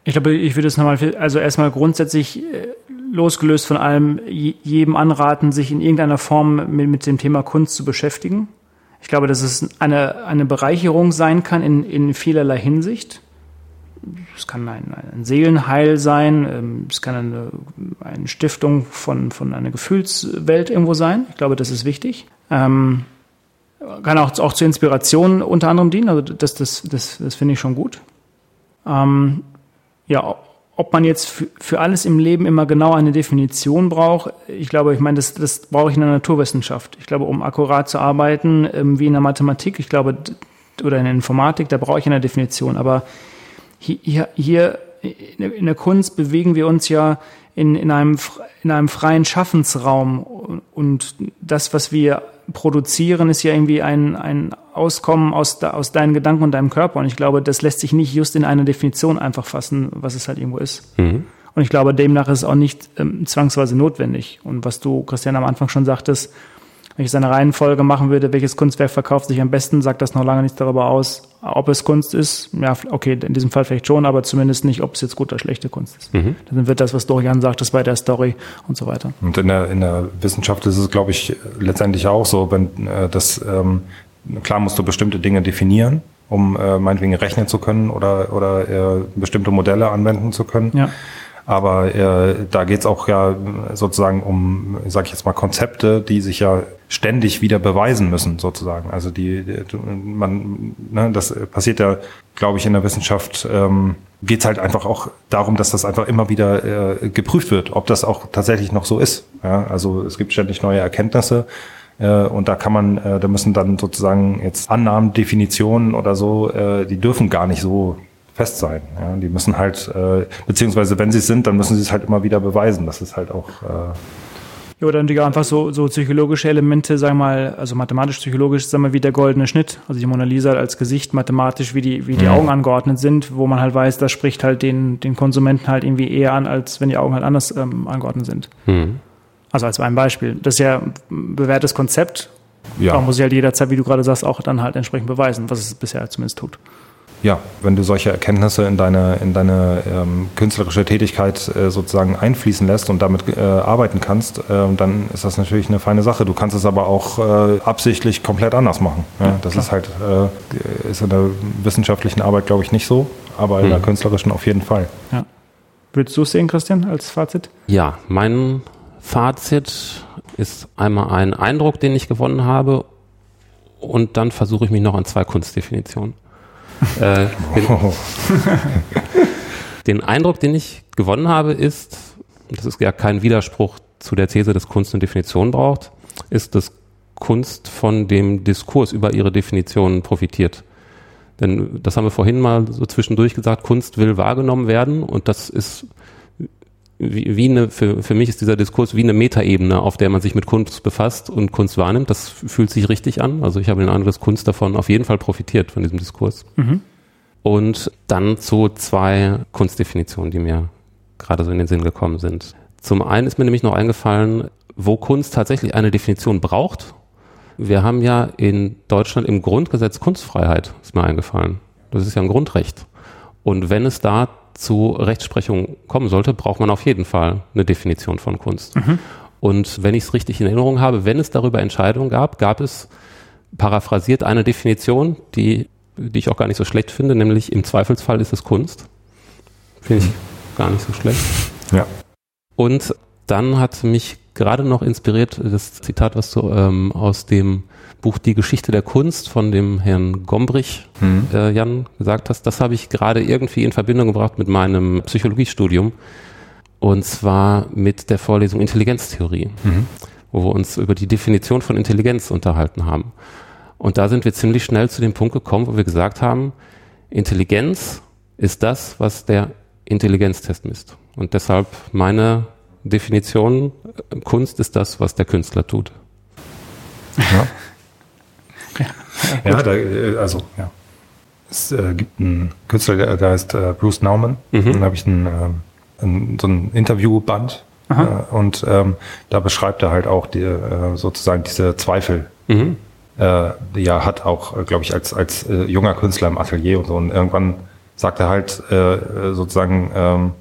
Ich glaube, ich würde es nochmal, also erstmal grundsätzlich äh, losgelöst von allem jedem anraten, sich in irgendeiner Form mit, mit dem Thema Kunst zu beschäftigen. Ich glaube, dass es eine, eine Bereicherung sein kann in, in vielerlei Hinsicht. Es kann ein, ein Seelenheil sein, ähm, es kann eine, eine Stiftung von, von einer Gefühlswelt irgendwo sein. Ich glaube, das ist wichtig. Ähm, kann auch, auch zur Inspiration unter anderem dienen, also das, das, das, das finde ich schon gut. Ähm, ja, ob man jetzt für, alles im Leben immer genau eine Definition braucht, ich glaube, ich meine, das, das brauche ich in der Naturwissenschaft. Ich glaube, um akkurat zu arbeiten, ähm, wie in der Mathematik, ich glaube, oder in der Informatik, da brauche ich eine Definition. Aber hier, hier in der Kunst bewegen wir uns ja in, in, einem, in einem freien Schaffensraum. Und das, was wir produzieren, ist ja irgendwie ein, ein Auskommen aus, aus deinen Gedanken und deinem Körper. Und ich glaube, das lässt sich nicht just in eine Definition einfach fassen, was es halt irgendwo ist. Mhm. Und ich glaube, demnach ist es auch nicht ähm, zwangsweise notwendig. Und was du, Christian, am Anfang schon sagtest, wenn ich seine Reihenfolge machen würde, welches Kunstwerk verkauft sich am besten, sagt das noch lange nichts darüber aus, ob es Kunst ist. Ja, okay, in diesem Fall vielleicht schon, aber zumindest nicht, ob es jetzt gute oder schlechte Kunst ist. Mhm. Dann wird das, was Dorian sagt, das bei der Story und so weiter. Und in der, in der Wissenschaft ist es, glaube ich, letztendlich auch so, wenn äh, das ähm, klar musst du bestimmte Dinge definieren, um äh, meinetwegen rechnen zu können oder, oder äh, bestimmte Modelle anwenden zu können. Ja. Aber äh, da geht's auch ja sozusagen um, sag ich jetzt mal, Konzepte, die sich ja ständig wieder beweisen müssen, sozusagen. Also die, die man, ne, das passiert ja, glaube ich, in der Wissenschaft. Ähm, geht es halt einfach auch darum, dass das einfach immer wieder äh, geprüft wird, ob das auch tatsächlich noch so ist. Ja, also es gibt ständig neue Erkenntnisse äh, und da kann man, äh, da müssen dann sozusagen jetzt Annahmen, Definitionen oder so, äh, die dürfen gar nicht so fest sein. Ja, die müssen halt, äh, beziehungsweise wenn sie es sind, dann müssen sie es halt immer wieder beweisen. Das ist halt auch. Äh, ja, oder natürlich einfach so, so psychologische Elemente, sagen wir mal, also mathematisch-psychologisch, sagen wir wie der goldene Schnitt, also die Mona Lisa als Gesicht mathematisch, wie die, wie die mhm. Augen angeordnet sind, wo man halt weiß, das spricht halt den, den Konsumenten halt irgendwie eher an, als wenn die Augen halt anders ähm, angeordnet sind. Mhm. Also als ein Beispiel. Das ist ja ein bewährtes Konzept. Ja. Da muss ich halt jederzeit, wie du gerade sagst, auch dann halt entsprechend beweisen, was es bisher zumindest tut ja, wenn du solche Erkenntnisse in deine, in deine ähm, künstlerische Tätigkeit äh, sozusagen einfließen lässt und damit äh, arbeiten kannst, äh, dann ist das natürlich eine feine Sache. Du kannst es aber auch äh, absichtlich komplett anders machen. Ja? Das Klar. ist halt äh, ist in der wissenschaftlichen Arbeit, glaube ich, nicht so, aber in hm. der künstlerischen auf jeden Fall. Ja. Würdest du es sehen, Christian, als Fazit? Ja, mein Fazit ist einmal ein Eindruck, den ich gewonnen habe und dann versuche ich mich noch an zwei Kunstdefinitionen. Äh, den, den Eindruck, den ich gewonnen habe, ist, das ist ja kein Widerspruch zu der These, dass Kunst eine Definition braucht, ist, dass Kunst von dem Diskurs über ihre Definitionen profitiert. Denn das haben wir vorhin mal so zwischendurch gesagt, Kunst will wahrgenommen werden und das ist wie, wie eine, für, für mich ist dieser Diskurs wie eine Metaebene, auf der man sich mit Kunst befasst und Kunst wahrnimmt. Das fühlt sich richtig an. Also ich habe den Eindruck, dass Kunst davon auf jeden Fall profitiert, von diesem Diskurs. Mhm. Und dann zu zwei Kunstdefinitionen, die mir gerade so in den Sinn gekommen sind. Zum einen ist mir nämlich noch eingefallen, wo Kunst tatsächlich eine Definition braucht. Wir haben ja in Deutschland im Grundgesetz Kunstfreiheit, ist mir eingefallen. Das ist ja ein Grundrecht. Und wenn es da zu Rechtsprechung kommen sollte, braucht man auf jeden Fall eine Definition von Kunst. Mhm. Und wenn ich es richtig in Erinnerung habe, wenn es darüber Entscheidungen gab, gab es paraphrasiert eine Definition, die, die ich auch gar nicht so schlecht finde, nämlich im Zweifelsfall ist es Kunst. Finde ich gar nicht so schlecht. Ja. Und dann hat mich gerade noch inspiriert das Zitat, was du ähm, aus dem Buch Die Geschichte der Kunst von dem Herrn Gombrich, mhm. äh, Jan, gesagt hast, das habe ich gerade irgendwie in Verbindung gebracht mit meinem Psychologiestudium. Und zwar mit der Vorlesung Intelligenztheorie, mhm. wo wir uns über die Definition von Intelligenz unterhalten haben. Und da sind wir ziemlich schnell zu dem Punkt gekommen, wo wir gesagt haben, Intelligenz ist das, was der Intelligenztest misst. Und deshalb meine Definition, Kunst ist das, was der Künstler tut. Ja. Ja, da, äh, also, ja. Es äh, gibt einen Künstler, der, der heißt äh, Bruce Nauman. Mhm. Dann habe ich einen, äh, ein, so ein Interviewband. Äh, und ähm, da beschreibt er halt auch die, äh, sozusagen diese Zweifel, mhm. die er hat, auch, glaube ich, als, als junger Künstler im Atelier und so. Und irgendwann sagt er halt sozusagen, ähm,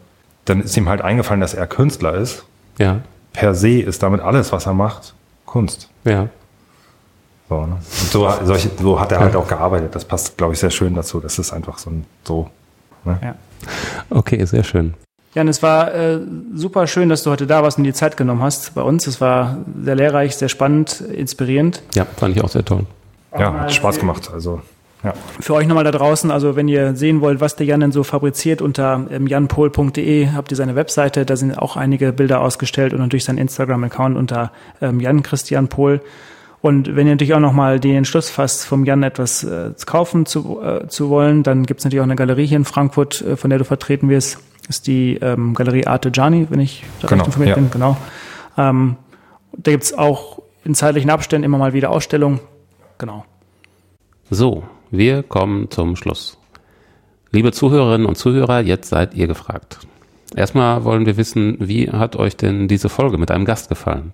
dann ist ihm halt eingefallen, dass er Künstler ist. Ja. Per se ist damit alles, was er macht, Kunst. Ja. So, ne? Und so, solche, so hat er halt auch gearbeitet. Das passt, glaube ich, sehr schön dazu. Das ist einfach so ein so. Ne? Ja. Okay, sehr schön. Jan, es war äh, super schön, dass du heute da warst und die Zeit genommen hast bei uns. Es war sehr lehrreich, sehr spannend, inspirierend. Ja, fand ich auch sehr toll. Ja, hat Spaß gemacht. Also Ja. Für euch nochmal da draußen, also wenn ihr sehen wollt, was der Jan denn so fabriziert, unter ähm, janpol.de habt ihr seine Webseite, da sind auch einige Bilder ausgestellt und natürlich sein Instagram-Account unter ähm, Jan Christian Pohl. Und wenn ihr natürlich auch nochmal den Entschluss fasst, vom Jan etwas äh, kaufen zu, äh, zu wollen, dann gibt es natürlich auch eine Galerie hier in Frankfurt, äh, von der du vertreten wirst. Das ist die ähm, Galerie Arte Gianni, wenn ich da genau, recht informiert ja. bin. Genau. Ähm, da gibt es auch in zeitlichen Abständen immer mal wieder Ausstellungen. Genau. So, wir kommen zum Schluss. Liebe Zuhörerinnen und Zuhörer, jetzt seid ihr gefragt. Erstmal wollen wir wissen, wie hat euch denn diese Folge mit einem Gast gefallen?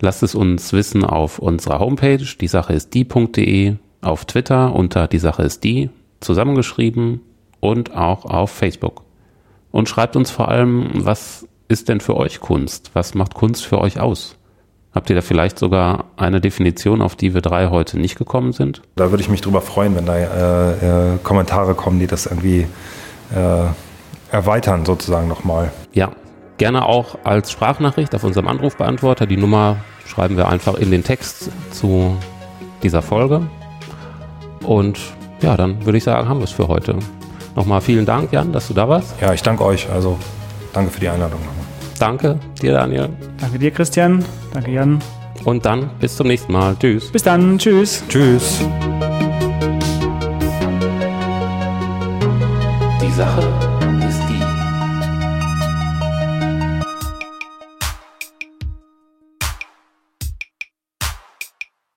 Lasst es uns wissen auf unserer Homepage, die Sache ist die.de, auf Twitter unter die Sache ist die, zusammengeschrieben und auch auf Facebook. Und schreibt uns vor allem, was ist denn für euch Kunst? Was macht Kunst für euch aus? Habt ihr da vielleicht sogar eine Definition, auf die wir drei heute nicht gekommen sind? Da würde ich mich drüber freuen, wenn da äh, äh, Kommentare kommen, die das irgendwie äh, erweitern, sozusagen nochmal. Ja, Gerne auch als Sprachnachricht auf unserem Anrufbeantworter. Die Nummer schreiben wir einfach in den Text zu dieser Folge. Und ja, dann würde ich sagen, haben wir es für heute. Nochmal vielen Dank, Jan, dass du da warst. Ja, ich danke euch. Also danke für die Einladung. Danke dir, Daniel. Danke dir, Christian. Danke, Jan. Und dann bis zum nächsten Mal. Tschüss. Bis dann. Tschüss. Tschüss.